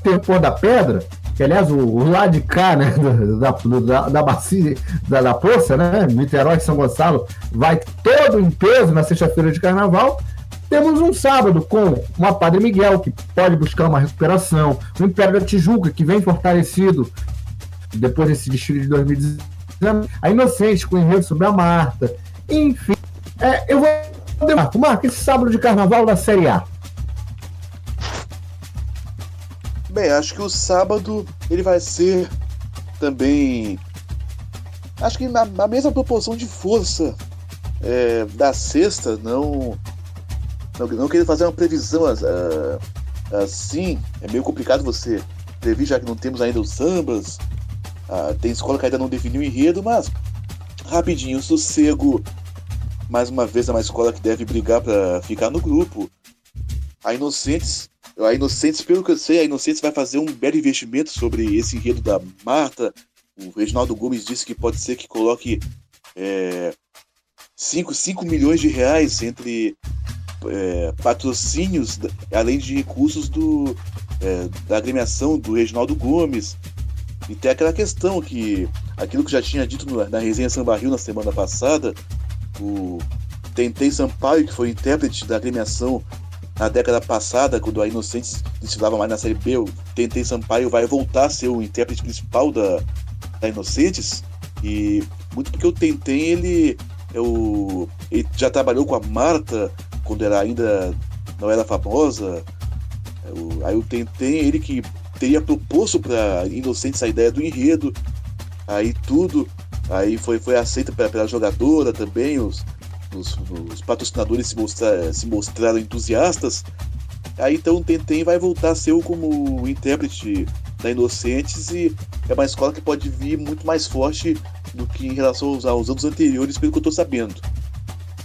tem o Pôr da Pedra, que aliás o, o lado de cá, né, da, da, da, bacia, da, da poça, né, Niterói São Gonçalo, vai todo em peso na sexta-feira de carnaval. Temos um sábado com uma Padre Miguel, que pode buscar uma recuperação, o Império da Tijuca, que vem fortalecido depois desse desfile de 2019, a Inocente com o enredo sobre a Marta, enfim. É, eu vou. Marco, Marco, esse sábado de carnaval da Série A. Bem, acho que o sábado ele vai ser também. Acho que na, na mesma proporção de força é, da sexta, não, não. Não querer fazer uma previsão ah, assim, é meio complicado você prever, já que não temos ainda os sambas. ah, tem escola que ainda não definiu o enredo, mas rapidinho, sossego. Mais uma vez, é uma escola que deve brigar para ficar no grupo. A Inocentes a Inocentes, pelo que eu sei, a Inocentes vai fazer um belo investimento sobre esse enredo da Marta. O Reginaldo Gomes disse que pode ser que coloque 5 cinco milhões de reais entre é, patrocínios, além de recursos do, é, da agremiação do Reginaldo Gomes. E tem aquela questão que, aquilo que já tinha dito no- na resenha Samba Rio na semana passada, o Tentei Sampaio, que foi intérprete da agremiação na década passada, quando a Inocentes desfilava mais na Série B, o Tentei Sampaio vai voltar a ser o intérprete principal da, da Inocentes. E muito porque o Tentei, ele, é o, ele já trabalhou com a Marta quando ela ainda não era famosa. É aí o Tentei, ele que teria proposto para Inocentes a ideia do enredo, aí tudo, aí foi, foi aceita pela, pela jogadora também, os, os, os patrocinadores se, mostra, se mostraram entusiastas. Aí então o Tentem vai voltar a ser como intérprete da Inocentes e é uma escola que pode vir muito mais forte do que em relação aos, aos anos anteriores, pelo que eu tô sabendo.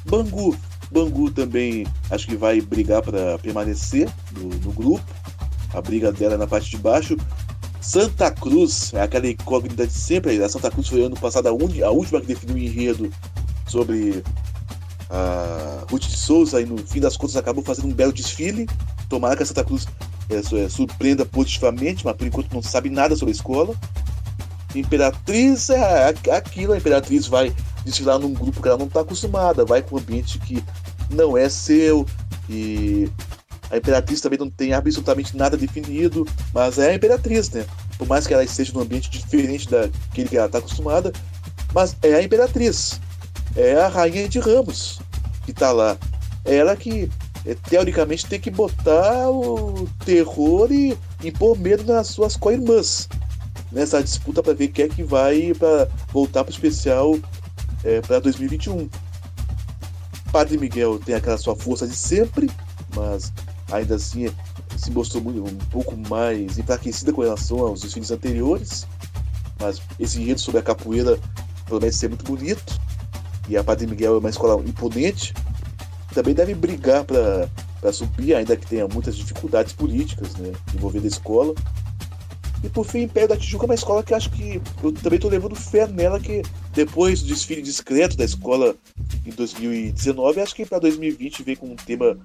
Bangu. Bangu também acho que vai brigar para permanecer no, no grupo. A briga dela é na parte de baixo. Santa Cruz, é aquela incógnita de sempre. A Santa Cruz foi ano passado a, uni- a última que definiu o enredo sobre a Ruth de Souza e no fim das contas acabou fazendo um belo desfile. Tomara que a Santa Cruz é, su- é, surpreenda positivamente, mas por enquanto não sabe nada sobre a escola. Imperatriz é a- aquilo, a Imperatriz vai desfilar num grupo que ela não está acostumada, vai com um ambiente que não é seu e a Imperatriz também não tem absolutamente nada definido, mas é a Imperatriz, né? Por mais que ela esteja num ambiente diferente daquele que ela está acostumada, mas é a Imperatriz é a rainha de Ramos que tá lá. É ela que, é, teoricamente, tem que botar o terror e impor medo nas suas co-irmãs nessa disputa para ver quem é que vai para voltar para o especial é, para 2021. Padre Miguel tem aquela sua força de sempre, mas ainda assim se mostrou muito, um pouco mais enfraquecida com relação aos desfiles anteriores. Mas esse enredo sobre a capoeira promete ser muito bonito e a Padre Miguel é uma escola imponente. também deve brigar para subir, ainda que tenha muitas dificuldades políticas né, envolvendo a escola. E por fim, Império da Tijuca é uma escola que acho que eu também estou levando fé nela, que depois do desfile discreto da escola em 2019, acho que para 2020 vem com um tema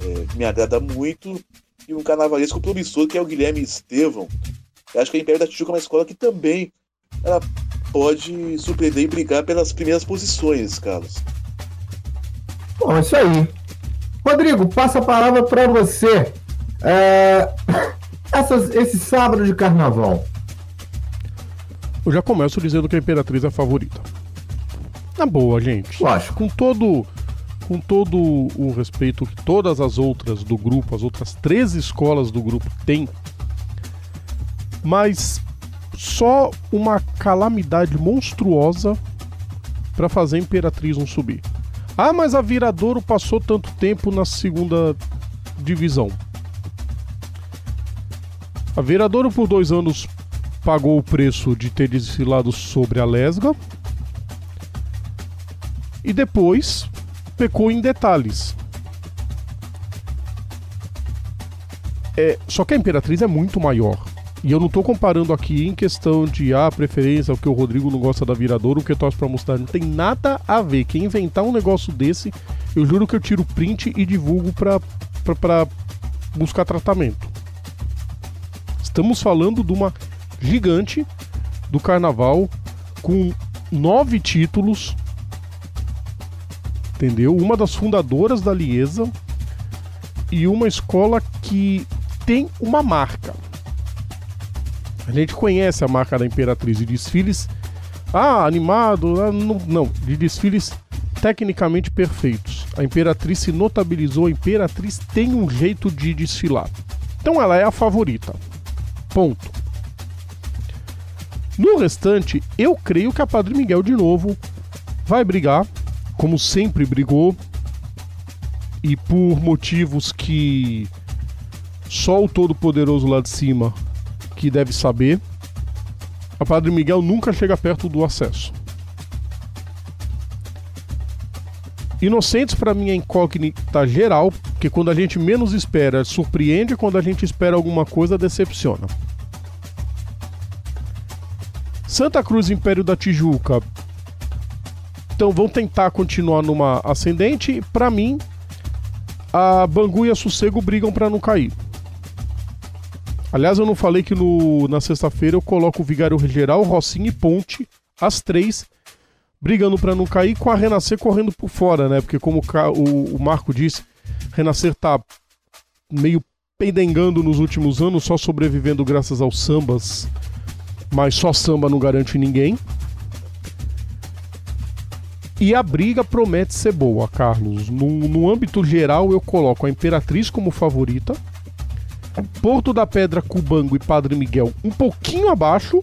é, me agrada muito e um carnavalesco promissor que é o Guilherme Estevão. Eu acho que a Império da Tijuca é uma escola que também ela pode surpreender e brigar pelas primeiras posições, Carlos. Bom, é isso aí. Rodrigo, passa a palavra para você. É... Essas, esse sábado de carnaval. Eu já começo dizendo que a Imperatriz é a favorita. Na boa, gente. Lógico. Com todo, com todo o respeito que todas as outras do grupo, as outras três escolas do grupo têm, mas só uma calamidade monstruosa para fazer a Imperatriz não subir. Ah, mas a Viradouro passou tanto tempo na segunda divisão. A Viradouro por dois anos pagou o preço de ter desfilado sobre a Lesga e depois pecou em detalhes. É, só que a Imperatriz é muito maior. E eu não estou comparando aqui em questão de a ah, preferência, o que o Rodrigo não gosta da Viradouro, o que torce para mostrar. Não tem nada a ver. Quem inventar um negócio desse, eu juro que eu tiro print e divulgo para buscar tratamento. Estamos falando de uma gigante do carnaval com nove títulos, entendeu? Uma das fundadoras da Liesa e uma escola que tem uma marca. A gente conhece a marca da Imperatriz de desfiles. Ah, animado, ah, não, não, de desfiles tecnicamente perfeitos. A Imperatriz se notabilizou, a Imperatriz tem um jeito de desfilar. Então ela é a favorita. Ponto. No restante, eu creio que a Padre Miguel de novo vai brigar, como sempre brigou, e por motivos que só o Todo-Poderoso lá de cima que deve saber, a Padre Miguel nunca chega perto do acesso. Inocentes para mim é incógnita geral, porque quando a gente menos espera, surpreende, quando a gente espera alguma coisa, decepciona. Santa Cruz Império da Tijuca. Então vão tentar continuar numa ascendente. Para mim, a Bangu e a Sossego brigam para não cair. Aliás, eu não falei que no, na sexta-feira eu coloco o Vigário Geral, Rocinha e Ponte, as três, brigando para não cair, com a Renascer correndo por fora, né? Porque como o, o Marco disse, Renascer tá meio pendengando nos últimos anos, só sobrevivendo graças aos sambas, mas só samba não garante ninguém. E a briga promete ser boa, Carlos. No, no âmbito geral, eu coloco a Imperatriz como favorita, Porto da Pedra, Cubango e Padre Miguel um pouquinho abaixo.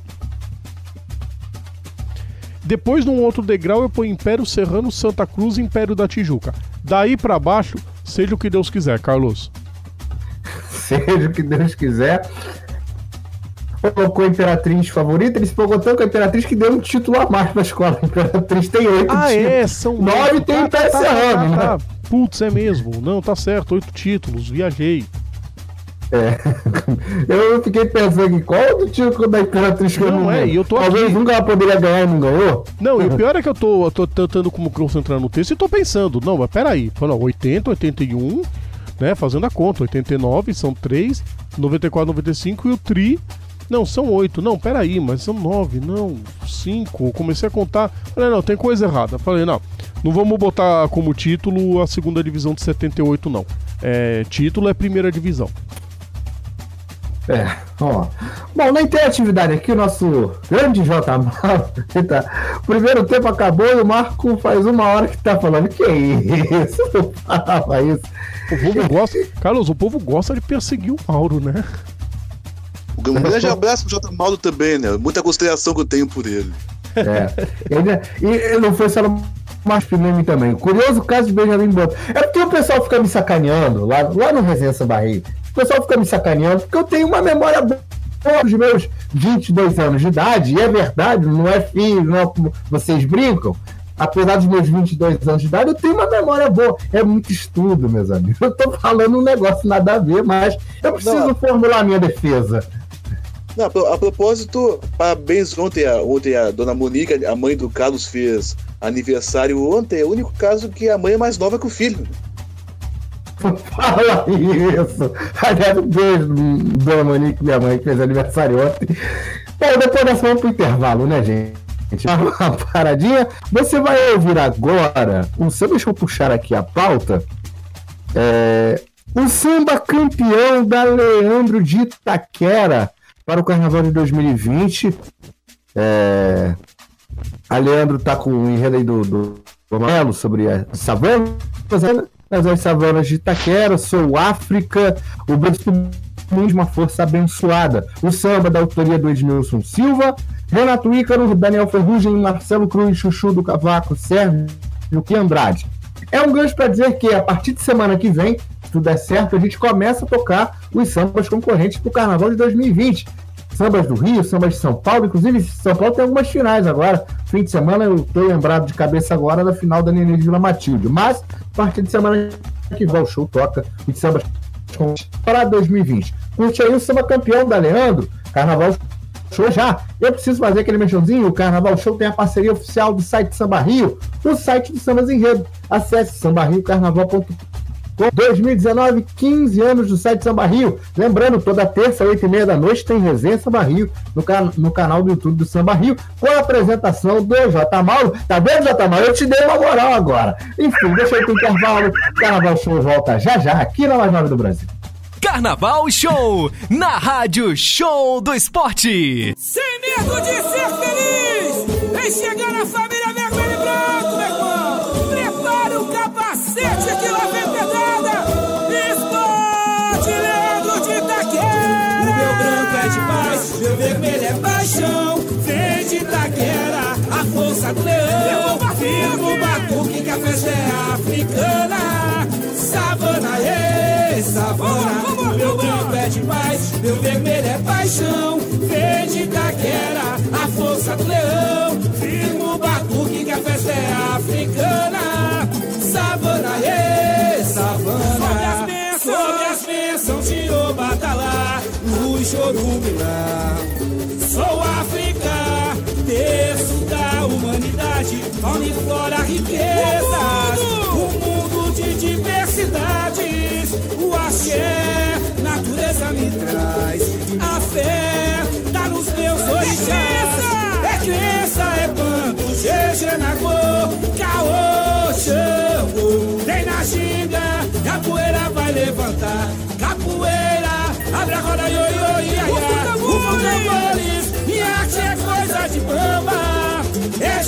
Depois, num outro degrau, eu ponho Império Serrano, Santa Cruz e Império da Tijuca. Daí para baixo, seja o que Deus quiser, Carlos. seja o que Deus quiser. Colocou a Imperatriz favorita, ele se empolgou tanto com a Imperatriz que deu um título a mais pra escola. A Imperatriz tem oito ah, títulos. Ah, é? São nove tem tá, tá, tá, tá, né? Putz, é mesmo. Não, tá certo, oito títulos, viajei. É. Eu fiquei pensando aqui, qual do título da Imperatriz que não, eu não é, e eu tô Talvez aqui... nunca ela poderia ganhar e não ganhou. Não, e o pior é que eu tô, eu tô tentando como concentrar no texto e tô pensando, não, mas peraí, falando 80, 81, né, fazendo a conta, 89 são 3, 94, 95 e o Tri, não, são 8, não, peraí, mas são 9, não, 5, comecei a contar, falei, não, tem coisa errada, falei, não, não vamos botar como título a segunda divisão de 78 não, é, título é primeira divisão. É, ó. Bom, na interatividade aqui, o nosso grande J Mal, tá, o primeiro tempo acabou e o Marco faz uma hora que tá falando, que isso? Não falava isso. O povo gosta, Carlos, o povo gosta de perseguir o Mauro, né? Um grande abraço pro J Mauro também, né? Muita consideração que eu tenho por ele. É. Ele, e não foi só no Marfilme também. Curioso caso de Benjamin Button. É porque o pessoal fica me sacaneando lá, lá no Resenha Barriga pessoal fica me sacaneando, porque eu tenho uma memória boa dos meus 22 anos de idade, e é verdade, não é filho, não é como vocês brincam. apesar dos meus 22 anos de idade, eu tenho uma memória boa. É muito estudo, meus amigos. Eu tô falando um negócio nada a ver, mas eu preciso Não. formular minha defesa. Não, a pro- a propósito, parabéns ontem a, ontem a dona Monica, a mãe do Carlos, fez aniversário ontem. É o único caso que a mãe é mais nova que o filho. Fala isso! Aliás, um beijo, Dona Monique, minha mãe, que fez aniversário ontem. Bom, depois nós vamos pro intervalo, né, gente? Uma paradinha. Você vai ouvir agora um samba, deixa eu puxar aqui a pauta. É, um samba campeão da Leandro de Itaquera para o Carnaval de 2020. É, a Leandro tá com o enredo aí do, do, do Amarelo sobre as savanas, né? Mas as savanas de Itaquera, Sou África, o Brasil de uma força abençoada. O samba da autoria do Edmilson Silva, Renato Ícaro, Daniel Ferrugem, Marcelo Cruz, Chuchu do Cavaco, Sérgio Andrade. É um gancho para dizer que a partir de semana que vem, se tudo der certo, a gente começa a tocar os sambas concorrentes para o Carnaval de 2020. Sambas do Rio, sambas de São Paulo, inclusive São Paulo tem algumas finais agora. Fim de semana eu tô lembrado de cabeça agora da final da Nenê de Vila Matilde. Mas a partir de semana que vai o show toca os sambas para 2020. Curte aí o samba campeão da Leandro, Carnaval Show já. Eu preciso fazer aquele mexãozinho. O Carnaval Show tem a parceria oficial do site Samba Rio, o site do Sambas Enredo. Acesse sambarriocarnaval.com. 2019, 15 anos do site Samba Rio. Lembrando, toda terça, 8 e meia da noite, tem resenha Samba Rio no, can no canal do YouTube do Samba Rio, com a apresentação do J. Mauro. Tá vendo, J. Mauro? Eu te dei uma moral agora. Enfim, deixa eu ir pro intervalo. Carnaval Show volta já já aqui na Mais Nova do Brasil. Carnaval Show, na Rádio Show do Esporte. Sem medo de ser feliz! Vem chegar a família vermelho e branco, meu irmão! Prepara o capacete que lá vem pedrada! Esporte Leandro de Itaquera! O meu branco é de paz, meu vermelho é paixão! Vem de Itaquera, a força do leão! Firma o batuque que a festa é africana! Savana, savana! O meu branco é de paz, meu vermelho é paixão! Vem de Itaquera, a força do leão! Firma o batuque que a festa é africana! Savana, ê, savana! Sobre as bênçãos de Obatalá, o Jorumilá. Sou África, berço da humanidade, fauna e flora, riquezas. Um mundo de diversidades, o axé, natureza me traz. A fé tá nos meus orixás. É crença, é bando, Gegê, Nagô, Caô, Xangô. Vem na ginga, capoeira vai levantar. Capoeira, abre a roda, io, io, ia, ia. Ufa tambores, minha arte é coisa de bamba. É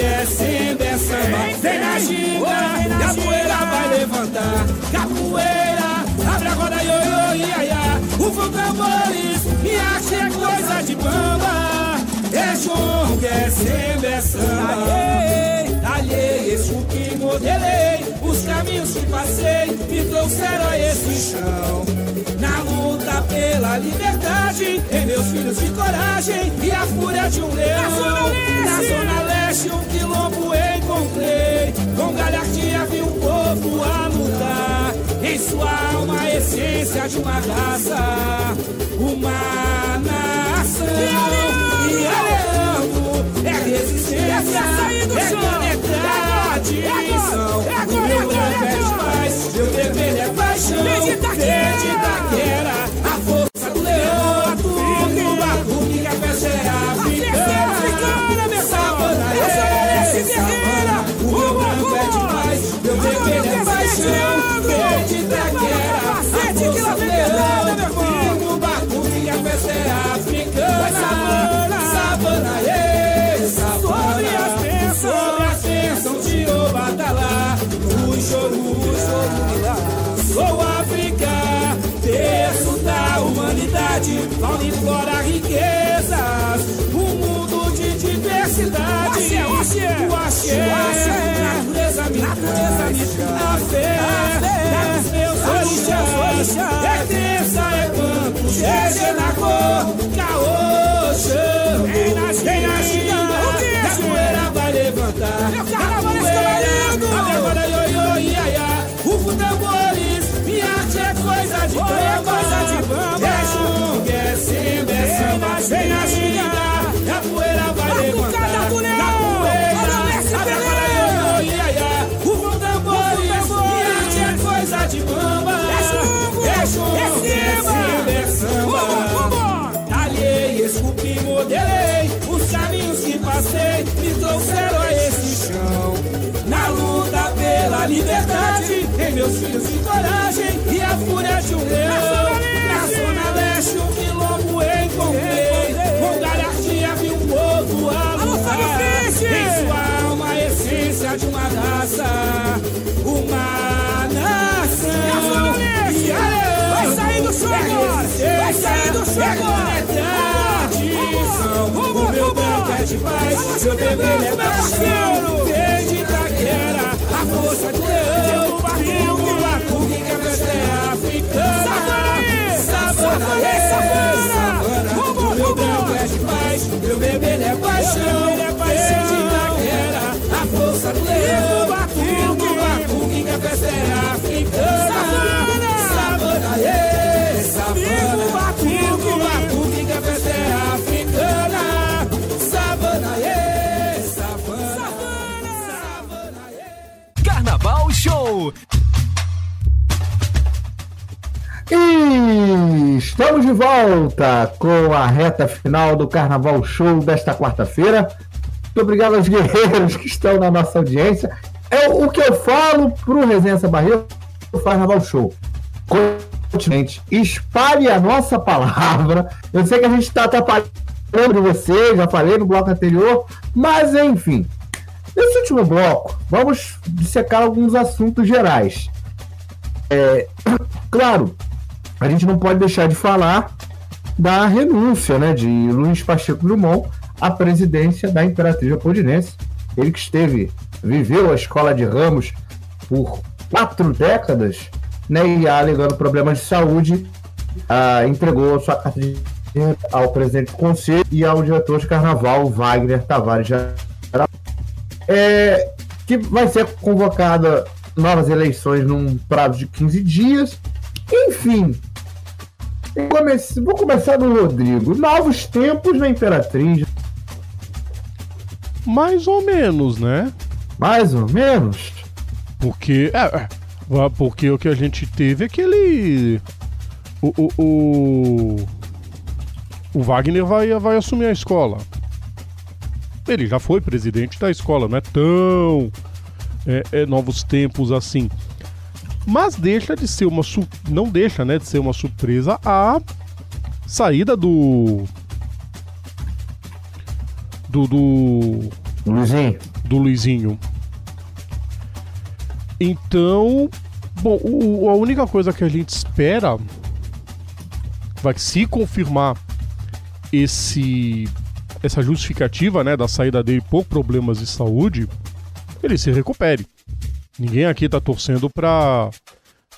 é samba, é samba. Vem na ginga, capoeira vai levantar. Capoeira, abre a roda, io, io, ia, ia. Ufa tambores, minha arte é coisa de bamba. É é samba, é samba. Talhei esse o que modelei, os caminhos que passei me trouxeram a esse chão. Na luta pela liberdade, em meus filhos de coragem e a fúria de um leão. Na zona leste, um quilombo encontrei, com galhardia vi um povo a lutar. Em sua alma, a essência de uma raça, uma nação. E Leandro é resistência, é tradição. O meu branco é de paz, meu vermelho é paixão. Vem de natureza me traz, a fé, dos meus orixás, é crença, é canto, Gegê na cor, caô, chão, liberdade, em meus filhos de coragem e a fúria de um leão. Na zona leste, o quilombo encontrei. Com garantia vi um povo a lutar. Em sua alma, a essência de uma raça, uma nação. E a Vai sair do chão agora! Vai sair do chão agora! O meu branco é de paz, seu bebê é. Desde Itaquera, a força do leão. Barril, Batuque, que a festa é africana. Savana, savana, O meu branco é de paz, meu bebê é paixão. Desde Itaquera, a força do leão. Batuque, Batuque, que a festa é africana. Savana, yeah, savana. Show. E estamos de volta com a reta final do Carnaval Show desta quarta-feira. Muito obrigado aos guerreiros que estão na nossa audiência. É o que eu falo pro Resenha Barreira do Carnaval Show. Continente, espalhe a nossa palavra. Eu sei que a gente está atrapalhando de você, já falei no bloco anterior, mas enfim. Nesse último bloco, vamos dissecar alguns assuntos gerais. É, claro, a gente não pode deixar de falar da renúncia né, de Luiz Pacheco Drummond à presidência da Imperatriz Japonense. Ele que esteve, viveu a escola de Ramos por quatro décadas, né, e alegando problemas de saúde, ah, entregou sua carta de ao presidente do conselho e ao diretor de carnaval, Wagner Tavares. É, que vai ser convocada novas eleições num prazo de 15 dias. Enfim, comece- vou começar do Rodrigo. Novos tempos na Imperatriz, Mais ou menos, né? mais ou menos. Porque. É, é, porque o que a gente teve é aquele. O. O, o, o Wagner vai, vai assumir a escola. Ele já foi presidente da escola, não é tão. É, é novos tempos assim. Mas deixa de ser uma. su- Não deixa, né? De ser uma surpresa a saída do. Do. Do, Luizinho, do Luizinho. Então, bom, o- a única coisa que a gente espera vai se confirmar esse essa justificativa, né, da saída dele por problemas de saúde, ele se recupere. Ninguém aqui tá torcendo pra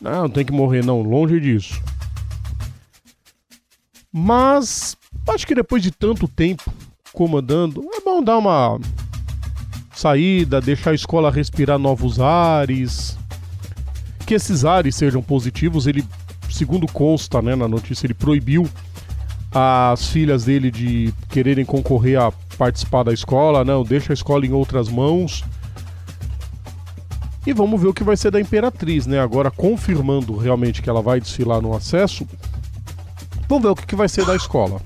não, tem que morrer não, longe disso. Mas acho que depois de tanto tempo comandando, é bom dar uma saída, deixar a escola respirar novos ares. Que esses ares sejam positivos, ele, segundo consta né, na notícia, ele proibiu as filhas dele de quererem concorrer a participar da escola, não, deixa a escola em outras mãos. E vamos ver o que vai ser da Imperatriz, né? Agora confirmando realmente que ela vai desfilar no acesso. Vamos ver o que vai ser da escola.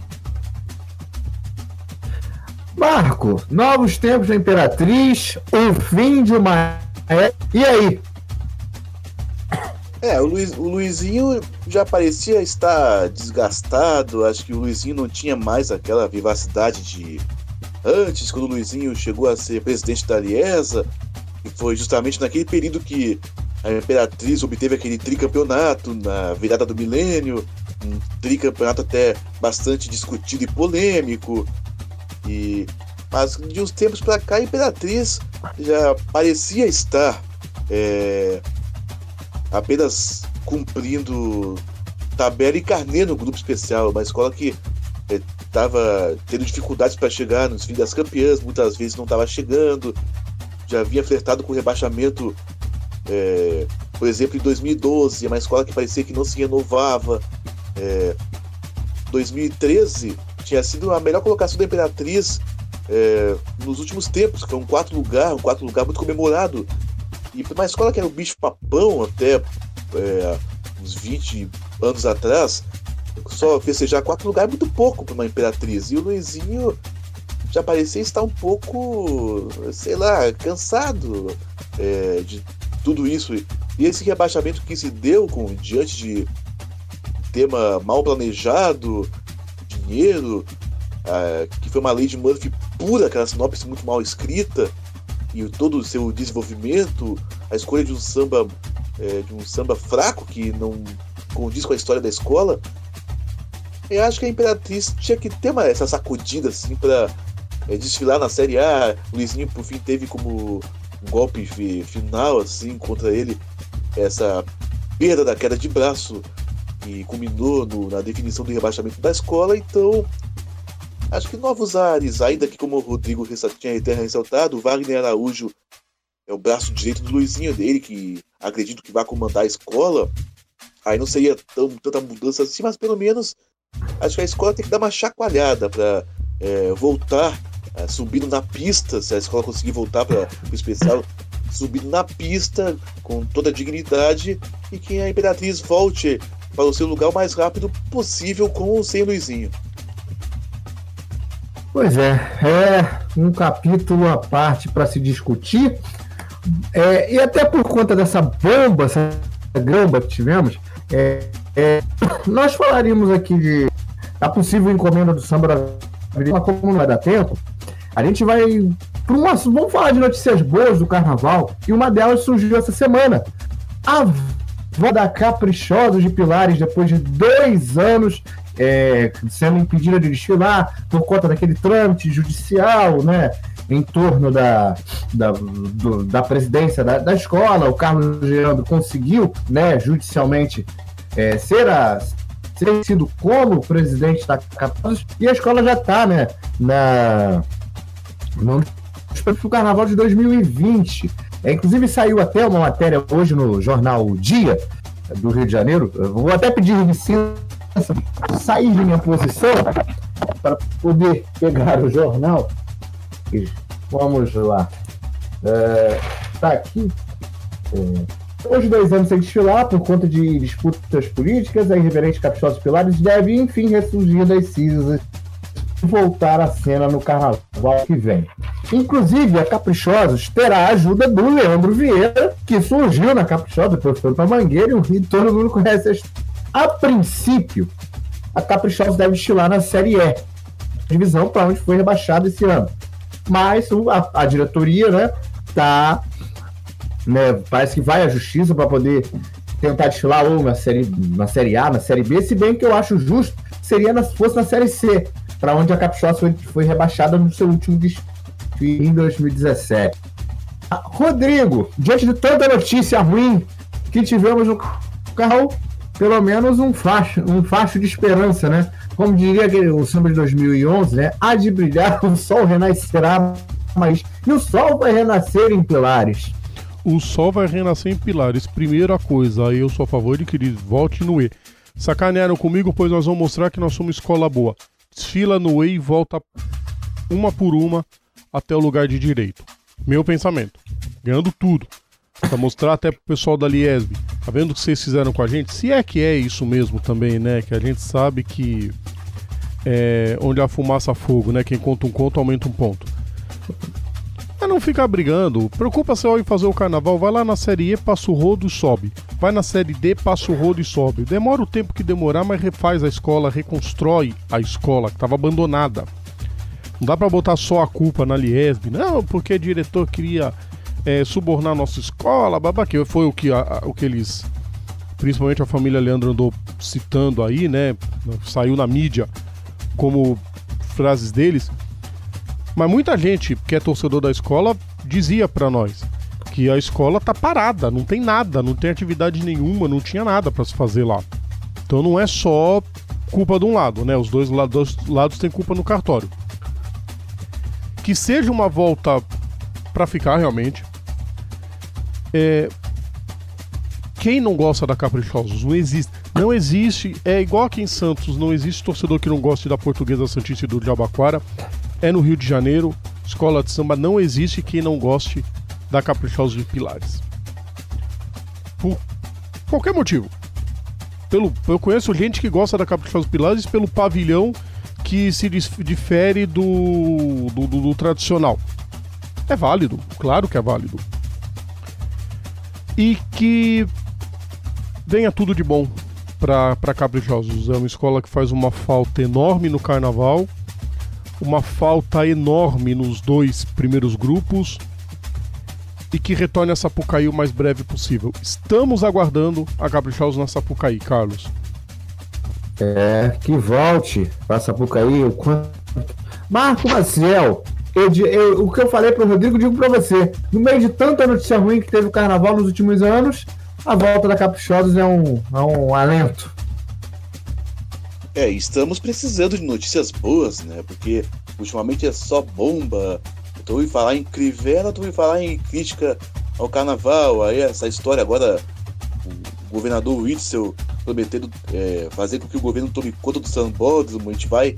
Marco, novos tempos da Imperatriz, o fim de uma. E aí? É, o, Luiz, o Luizinho já parecia estar desgastado. Acho que o Luizinho não tinha mais aquela vivacidade de antes, quando o Luizinho chegou a ser presidente da Liesa. E foi justamente naquele período que a Imperatriz obteve aquele tricampeonato na virada do milênio. Um tricampeonato até bastante discutido e polêmico. E, mas de uns tempos para cá, a Imperatriz já parecia estar é, apenas cumprindo tabela e carnê no grupo especial, uma escola que estava tendo dificuldades para chegar nos fins das campeãs, muitas vezes não estava chegando, já havia flertado com rebaixamento, é, por exemplo, em 2012, uma escola que parecia que não se renovava. É, 2013 tinha sido a melhor colocação da Imperatriz é, nos últimos tempos, que foi um quarto lugar, um quarto lugar muito comemorado. E para uma escola que era o bicho papão até é, uns 20 anos atrás, só festejar quarto lugar é muito pouco para uma Imperatriz. E o Luizinho já parecia estar um pouco, sei lá, cansado é, de tudo isso. E esse rebaixamento que se deu com diante de tema mal planejado, dinheiro, é, que foi uma lei de Murphy pura, aquela sinopse muito mal escrita, e todo o seu desenvolvimento, a escolha de um samba é, de um samba fraco que não condiz com a história da escola. Eu acho que a Imperatriz tinha que ter uma, essa sacudida assim para é, desfilar na Série A. O Luizinho, por fim, teve como um golpe final assim contra ele essa perda da queda de braço que culminou no, na definição do rebaixamento da escola. Então, acho que novos ares, ainda que como o Rodrigo tinha ressaltado, o Wagner Araújo é o braço direito do Luizinho dele, que acredito que vai comandar a escola. Aí não seria tão, tanta mudança assim, mas pelo menos acho que a escola tem que dar uma chacoalhada para é, voltar é, subindo na pista, se a escola conseguir voltar para o especial, subindo na pista com toda a dignidade e que a Imperatriz volte para o seu lugar o mais rápido possível com ou sem Luizinho. Pois é, é um capítulo à parte para se discutir. É, e até por conta dessa bomba, essa gamba que tivemos, é, é, nós falaríamos aqui de a possível encomenda do samba mas como não vai dar tempo, a gente vai para uma. Vamos falar de notícias boas do carnaval, e uma delas surgiu essa semana. A voda Caprichosos de Pilares, depois de dois anos é, sendo impedida de desfilar por conta daquele trâmite judicial, né? Em torno da, da, do, da presidência da, da, escola, o Carlos Gerando conseguiu, né, judicialmente, é, ser, a, ser sido como presidente da Caprichosos, e a escola já está, né, na, no Carnaval de 2020. É, inclusive saiu até uma matéria hoje no jornal Dia do Rio de Janeiro. Eu vou até pedir licença sair de minha posição para poder pegar o jornal. Vamos lá. É, tá aqui. É, hoje, dois anos sem desfilar, por conta de disputas políticas, a irreverente Caprichosos Pilares deve, enfim, ressurgir das cinzas e voltar à cena no carnaval que vem. Inclusive, a Caprichosos terá a ajuda do Leandro Vieira, que surgiu na Caprichosos, depois foi para Mangueira e todo mundo conhece a história a princípio, a Caprichosos deve estilar na Série E, divisão para onde foi rebaixado esse ano. Mas a, a diretoria, né, tá, né, parece que vai à justiça para poder tentar destilar ou na série, na série A, na série B, se bem que eu acho justo seria na, fosse na série C, para onde a Caprichosos foi, foi rebaixada no seu último desfile em 2017. Rodrigo, diante de tanta notícia ruim que tivemos no carro, pelo menos um facho, um facho de esperança, né? Como diria aquele, o samba de 2011, né? Há de brilhar, o sol renascerá, mas e o sol vai renascer em Pilares. O sol vai renascer em Pilares. Primeira coisa, eu sou a favor de que ele volte no E. Sacanearam comigo, pois nós vamos mostrar que nós somos escola boa. Desfila no E e volta uma por uma até o lugar de direito. Meu pensamento. Ganhando tudo. Pra mostrar até pro pessoal da Liesb. Tá vendo o que vocês fizeram com a gente? Se é que é isso mesmo também, né? Que a gente sabe que é, onde a fumaça fogo, né? Quem conta um conto aumenta um ponto. Mas não ficar brigando. Preocupa se em fazer o carnaval. Vai lá na série E, passa o rodo e sobe. Vai na série D, passa o rodo e sobe. Demora o tempo que demorar, mas refaz a escola, reconstrói a escola que estava abandonada. Não dá para botar só a culpa na Liesb. Não, porque o diretor queria é, subornar nossa escola, babá, que foi o que, a, o que eles, principalmente a família Leandro andou citando aí, né? Saiu na mídia como frases deles. Mas muita gente que é torcedor da escola dizia para nós que a escola tá parada, não tem nada, não tem atividade nenhuma, não tinha nada para se fazer lá. Então não é só culpa de um lado, né? Os dois lados, lados têm culpa no cartório. Que seja uma volta para ficar realmente. É... Quem não gosta da Caprichosos? Não existe. Não existe, é igual aqui em Santos, não existe torcedor que não goste da Portuguesa Santista e do Jabaquara. É no Rio de Janeiro, escola de samba não existe quem não goste da Caprichosos de Pilares. Por qualquer motivo. Pelo, eu conheço gente que gosta da Caprichosos Pilares pelo pavilhão que se difere do, do, do, do tradicional. É válido, claro que é válido. E que venha tudo de bom para Caprichosos. É uma escola que faz uma falta enorme no carnaval, uma falta enorme nos dois primeiros grupos e que retorne a Sapucaí o mais breve possível. Estamos aguardando a Caprichosos na Sapucaí, Carlos. É, que volte para Sapucaí. O quanto... Marco Maciel, eu, eu, o que eu falei para o Rodrigo, digo para você. No meio de tanta notícia ruim que teve o carnaval nos últimos anos, a volta da Caprichosos é um, é um alento. É, estamos precisando de notícias boas, né? Porque ultimamente é só bomba. Eu tô ouvindo falar em Crivella, tô ouvindo falar em crítica ao carnaval. Aí essa história agora, o governador Witzel prometendo é, fazer com que o governo tome conta do sambódromo. A gente vai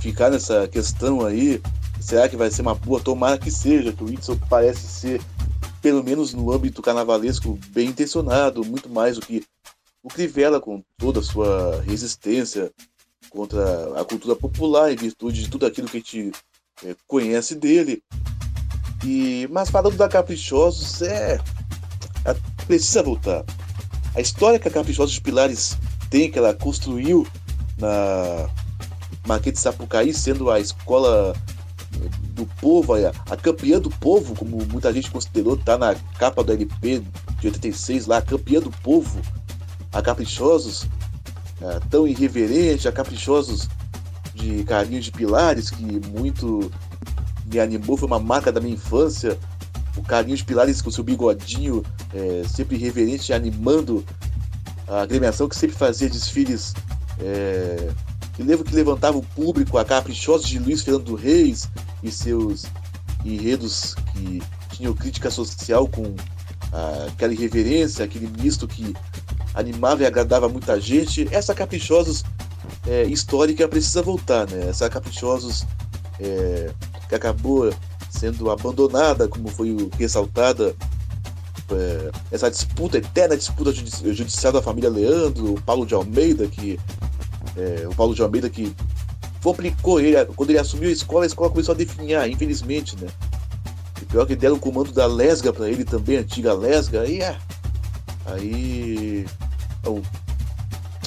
ficar nessa questão aí. Será que vai ser uma boa? Tomara que seja, que o Witzel parece ser pelo menos no âmbito carnavalesco, bem intencionado, muito mais do que o Crivella, com toda a sua resistência contra a cultura popular, em virtude de tudo aquilo que a gente é, conhece dele. E, mas falando da Caprichosos, é, é, precisa voltar. A história que a Caprichosos Pilares tem, que ela construiu na Marquês de Sapucaí, sendo a escola do povo, a, a campeã do povo, como muita gente considerou, tá na capa do LP de 86 lá, a campeã do povo, a Caprichosos, é, tão irreverente, a Caprichosos de Carinhos de Pilares, que muito me animou, foi uma marca da minha infância. O Carinhos de Pilares com seu bigodinho, é, sempre irreverente, animando a agremiação que sempre fazia desfiles é, que, levo, que levantava o público, a caprichosos de Luiz Fernando Reis e seus enredos que tinham crítica social com ah, aquela irreverência, aquele misto que animava e agradava muita gente. Essa Caprichosos é, histórica precisa voltar, né? Essa Caprichosos é, que acabou sendo abandonada, como foi ressaltada, é, essa disputa, eterna disputa judicial da família Leandro, Paulo de Almeida, que é, o Paulo de Almeida que complicou ele. Quando ele assumiu a escola, a escola começou a definhar, infelizmente, né? E pior que deram o comando da Lesga para ele também, antiga Lesga, aí é. Aí.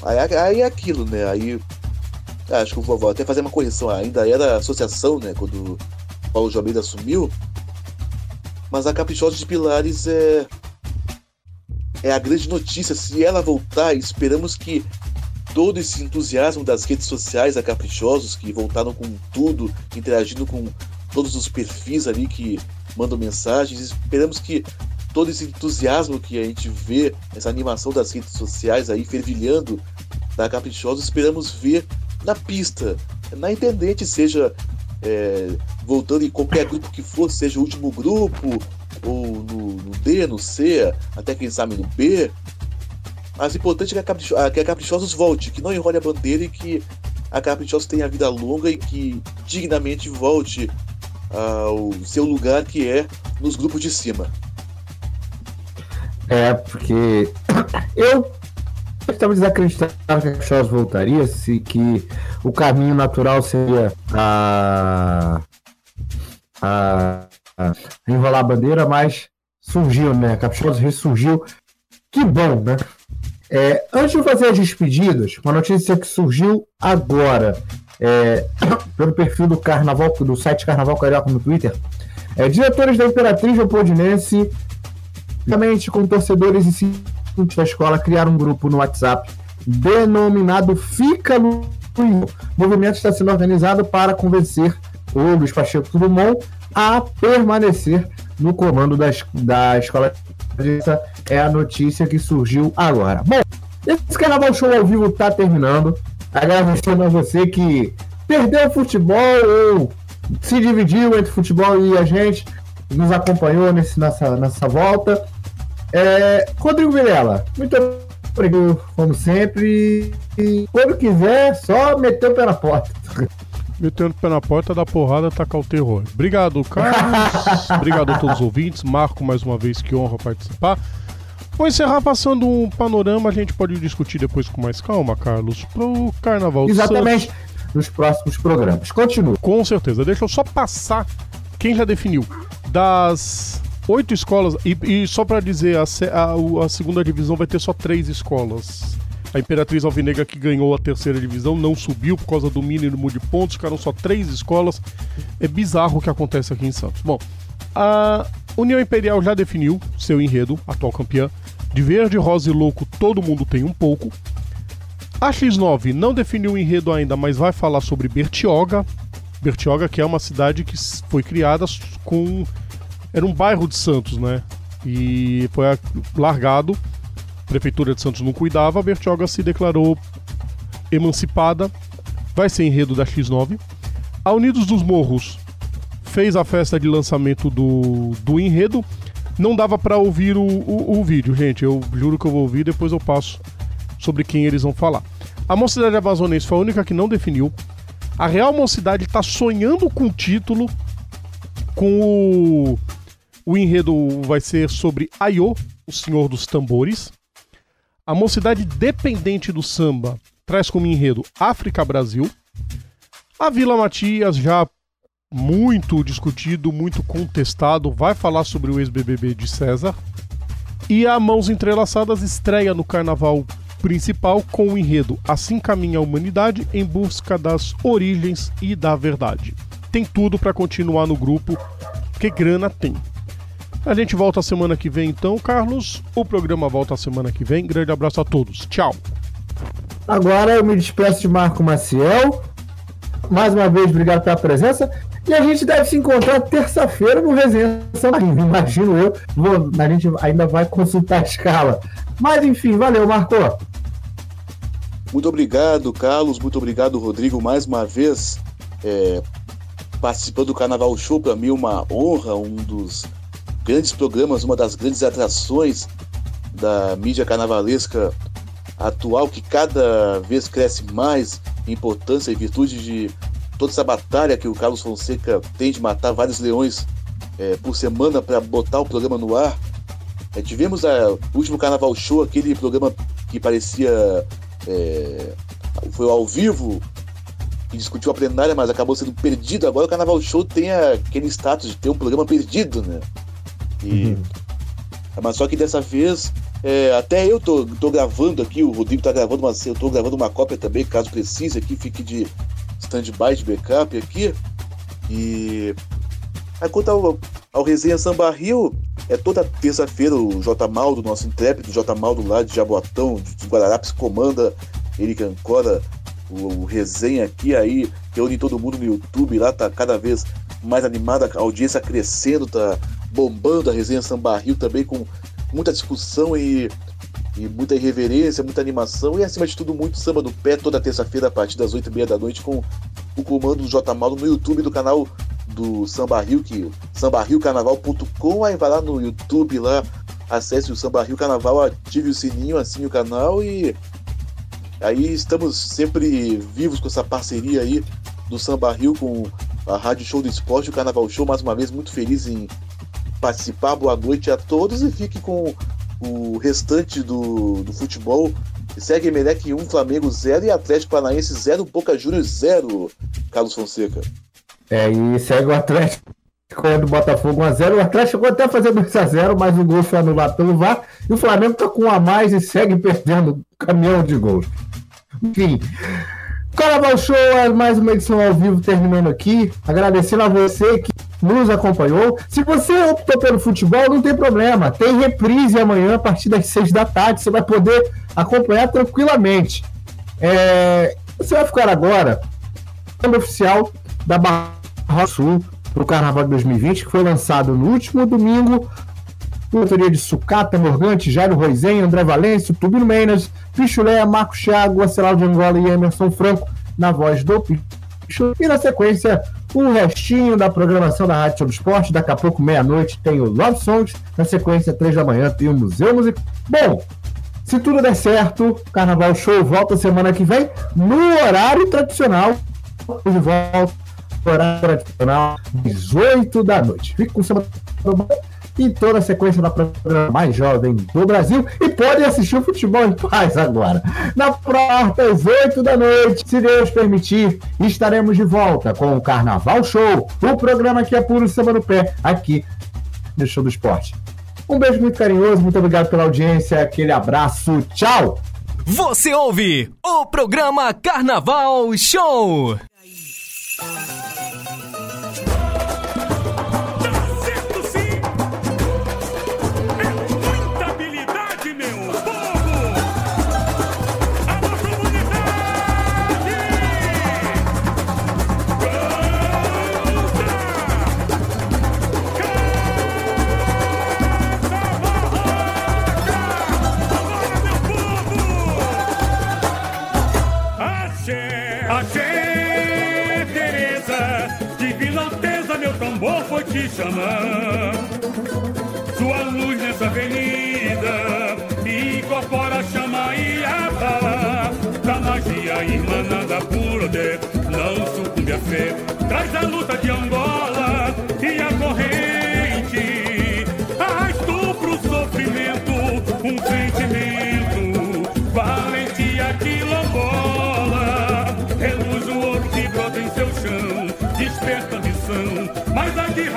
Aí, aí é aquilo, né? Aí. Ah, acho que eu vou até fazer uma correção. Ainda era associação, né? Quando o Paulo de Almeida assumiu. Mas a Caprichosa de Pilares é. É a grande notícia. Se ela voltar, esperamos que todo esse entusiasmo das redes sociais a Caprichosos, que voltaram com tudo, interagindo com todos os perfis ali que mandam mensagens. Esperamos que todo esse entusiasmo que a gente vê, essa animação das redes sociais aí fervilhando da Caprichosos, esperamos ver na pista, na Intendente, seja é, voltando em qualquer grupo que for, seja o último grupo, ou no, no D, no C, até quem sabe no B, mas o importante é que a, Capricho que a Caprichosos volte, que não enrole a bandeira e que a Caprichosos tenha vida longa e que dignamente volte ao seu lugar que é nos grupos de cima. É, porque eu estava desacreditando que a Caprichosos voltaria, se que o caminho natural seria a, a, a enrolar a bandeira, mas surgiu, né? A Caprichosos ressurgiu. Que bom, né? É, antes de fazer as despedidas, uma notícia que surgiu agora é, pelo perfil do Carnaval, do site Carnaval Carioca no Twitter. É, diretores da Imperatriz Leopoldinense, juntamente com torcedores e seguintes da escola, criaram um grupo no WhatsApp denominado Fica no O movimento está sendo organizado para convencer o Luiz Pacheco Dumont a permanecer no comando das, da escola essa é a notícia que surgiu agora. Bom, esse Carnaval Show ao vivo está terminando. Agradecendo a você que perdeu o futebol ou se dividiu entre futebol e a gente, nos acompanhou nesse, nessa, nessa volta. É, Rodrigo Vilela, muito Obrigado, como sempre. E quando quiser, só meter o pé na porta. Metendo o pé na porta da porrada, tacar o terror. Obrigado, Carlos. Obrigado a todos os ouvintes. Marco, mais uma vez, que honra participar. Vou encerrar passando um panorama, a gente pode discutir depois com mais calma, Carlos, pro Carnaval Exatamente. Santos. Nos próximos programas. Continua. Com certeza. Deixa eu só passar quem já definiu. Das oito escolas, e, e só pra dizer, a, a- a segunda divisão vai ter só três escolas. A Imperatriz Alvinegra que ganhou a terceira divisão não subiu por causa do mínimo de pontos, ficaram só três escolas. É bizarro o que acontece aqui em Santos. Bom, a União Imperial já definiu seu enredo, atual campeã. De verde, rosa e louco, todo mundo tem um pouco. A X9 não definiu o enredo ainda, mas vai falar sobre Bertioga. Bertioga, que é uma cidade que foi criada com. Era um bairro de Santos, né? E foi largado. Prefeitura de Santos não cuidava. A Bertioga se declarou emancipada. Vai ser enredo da X9. A Unidos dos Morros fez a festa de lançamento do, do enredo. Não dava pra ouvir o, o, o vídeo, gente. Eu juro que eu vou ouvir, depois eu passo sobre quem eles vão falar. A Mocidade Amazonense foi a única que não definiu. A Real Mocidade está sonhando com o título. Com o. O enredo vai ser sobre Aiô, o Senhor dos Tambores. A Mocidade Dependente do Samba traz como enredo África Brasil. A Vila Matias, já muito discutido, muito contestado, vai falar sobre o ex-BBB de César. E a Mãos Entrelaçadas estreia no carnaval principal com o enredo Assim Caminha a Humanidade em busca das origens e da verdade. Tem tudo para continuar no grupo, porque grana tem. A gente volta a semana que vem então, Carlos. O programa volta a semana que vem. Grande abraço a todos. Tchau. Agora eu me despeço de Marco Maciel. Mais uma vez, obrigado pela presença. E a gente deve se encontrar terça-feira no Resenha imagino eu. Vou- a gente ainda vai consultar a escala. Mas enfim, valeu, Marco. Muito obrigado, Carlos. Muito obrigado, Rodrigo, mais uma vez é, participando do Carnaval Show. Para mim, uma honra, um dos grandes programas, uma das grandes atrações da mídia carnavalesca atual, que cada vez cresce mais em importância em virtude de toda essa batalha que o Carlos Fonseca tem de matar vários leões é, por semana para botar o programa no ar. É, tivemos a, o último Carnaval Show, aquele programa que parecia é, foi ao vivo que discutiu a plenária, mas acabou sendo perdido. Agora o Carnaval Show tem aquele status de ter um programa perdido, né? E, Mas só que dessa vez, é, até eu tô, tô gravando aqui, o Rodrigo tá gravando uma, eu tô gravando uma cópia também, caso precise aqui, fique de stand-by, de backup aqui. E aí, quanto ao, ao Resenha Samba Rio, é toda terça-feira o J Maldo, nosso intrépido J Maldo lá de Jaboatão, de Guararapes, comanda, ele que ancora o, o resenha aqui, aí reúne todo mundo no YouTube lá, tá cada vez mais animada, a audiência crescendo, tá bombando a resenha Samba Rio também com muita discussão e, e muita irreverência, muita animação e acima de tudo muito samba no pé toda terça-feira a partir das oito e meia da noite com o comando do J Maldo no YouTube do canal do Samba Rio, que sambarriocarnaval.com, aí vai lá no YouTube lá, acesse o Samba Rio Carnaval, ative o sininho, assine o canal e aí estamos sempre vivos com essa parceria aí do Samba Rio com a Rádio Show do Esporte, o Carnaval Show, mais uma vez muito feliz em participar. Boa noite a todos e fique com o restante do, do futebol. Segue Emelec 1, Flamengo 0 e Atlético Paranaense 0, Boca Juniors 0, Carlos Fonseca. É, e segue o Atlético do Botafogo 1x0. O Atlético chegou até a fazer 2x0, mas o gol foi anulado pelo VAR. E o Flamengo tá com um a mais e segue perdendo caminhão de gols. Enfim. Carnaval Show é mais uma edição ao vivo terminando aqui. Agradecendo a você que nos acompanhou. Se você optou pelo futebol, não tem problema. Tem reprise amanhã a partir das 6 da tarde. Você vai poder acompanhar tranquilamente. É, Você vai ficar agora no oficial da Barra Sul para o Carnaval de 2020, que foi lançado no último domingo autoria de Sucata, Morgante, Jairo Roizen, André Valêncio, Tubino Menas, Pichuleia, Marco Thiago, Aceral de Angola e Emerson Franco na voz do Pichu. E na sequência, o restinho da programação da Rádio sobre Esporte. Daqui a pouco, meia-noite, tem o Love Songs. Na sequência, três da manhã, tem o Museu Musical. Bom, Se tudo der certo, Carnaval Show volta semana que vem no horário tradicional. De volta horário tradicional, 18 da noite. Fique com o Samba e toda a sequência da programa mais jovem do Brasil e pode assistir o futebol em paz agora. Na porta, às 8 da noite, se Deus permitir, estaremos de volta com o Carnaval Show, o programa que é puro samba no pé, aqui no Show do Esporte. Um beijo muito carinhoso, muito obrigado pela audiência, aquele abraço, tchau! Você ouve o programa Carnaval Show. Te chamar. Sua luz nessa avenida incorpora chama e a bala da magia irmanada pura de não sucumbe a fé. Traz a luta de Angola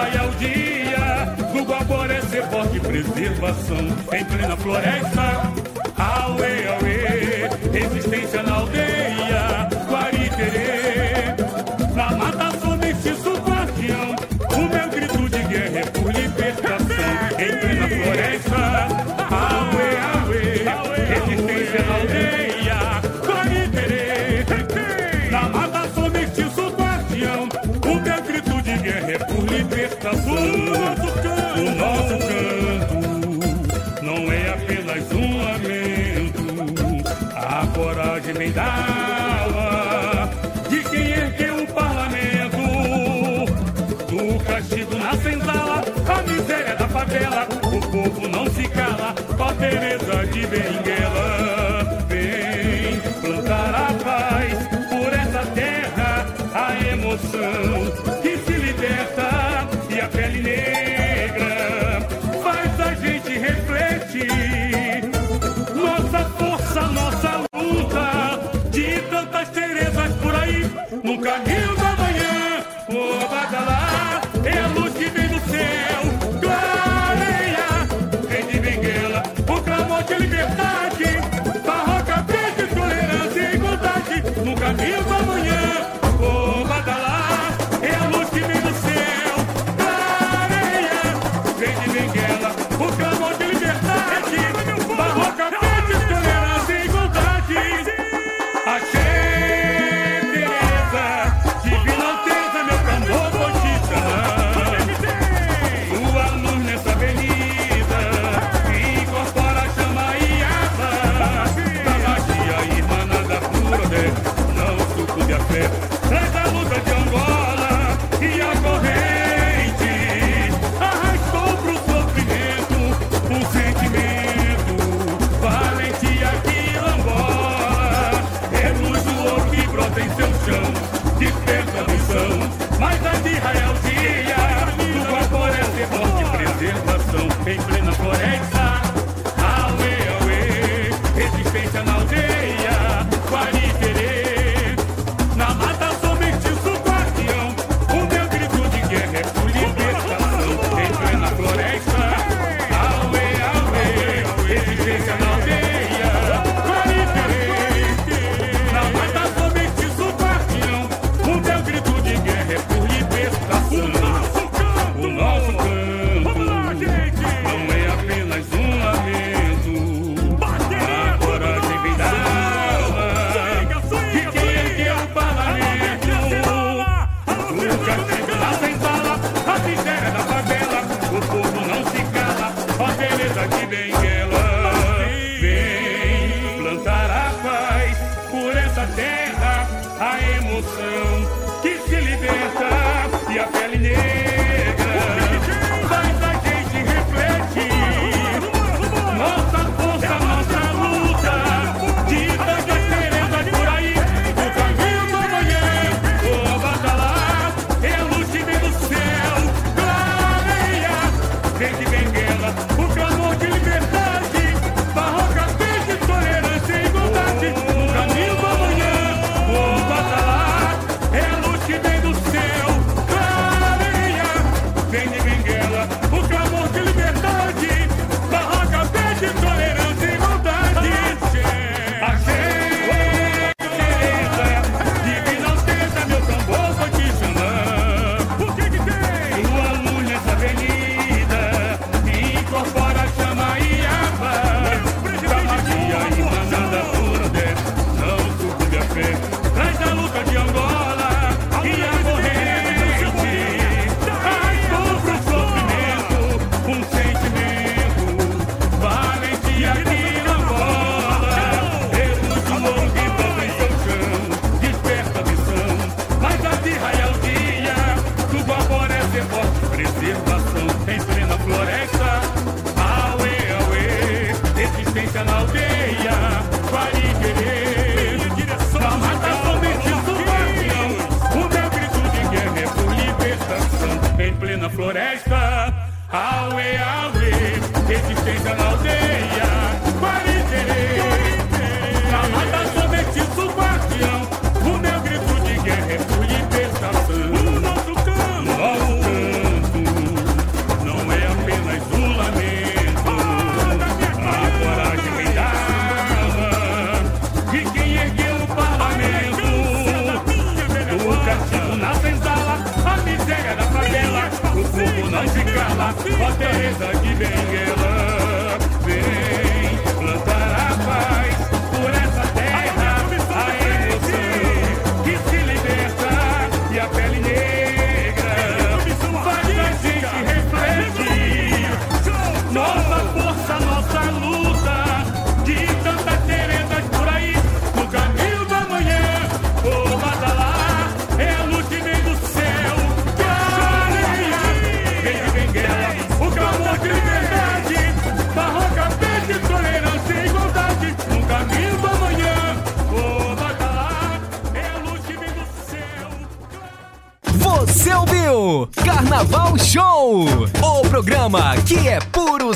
mas a de raiar o dia, do guaporé ser forte preservação, em plena floresta. Auê, auê, da alma de quem ergueu o parlamento. Do castigo na senzala, a miséria da favela. No caminho da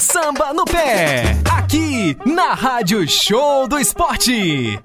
samba no pé, aqui na Rádio Show do Esporte.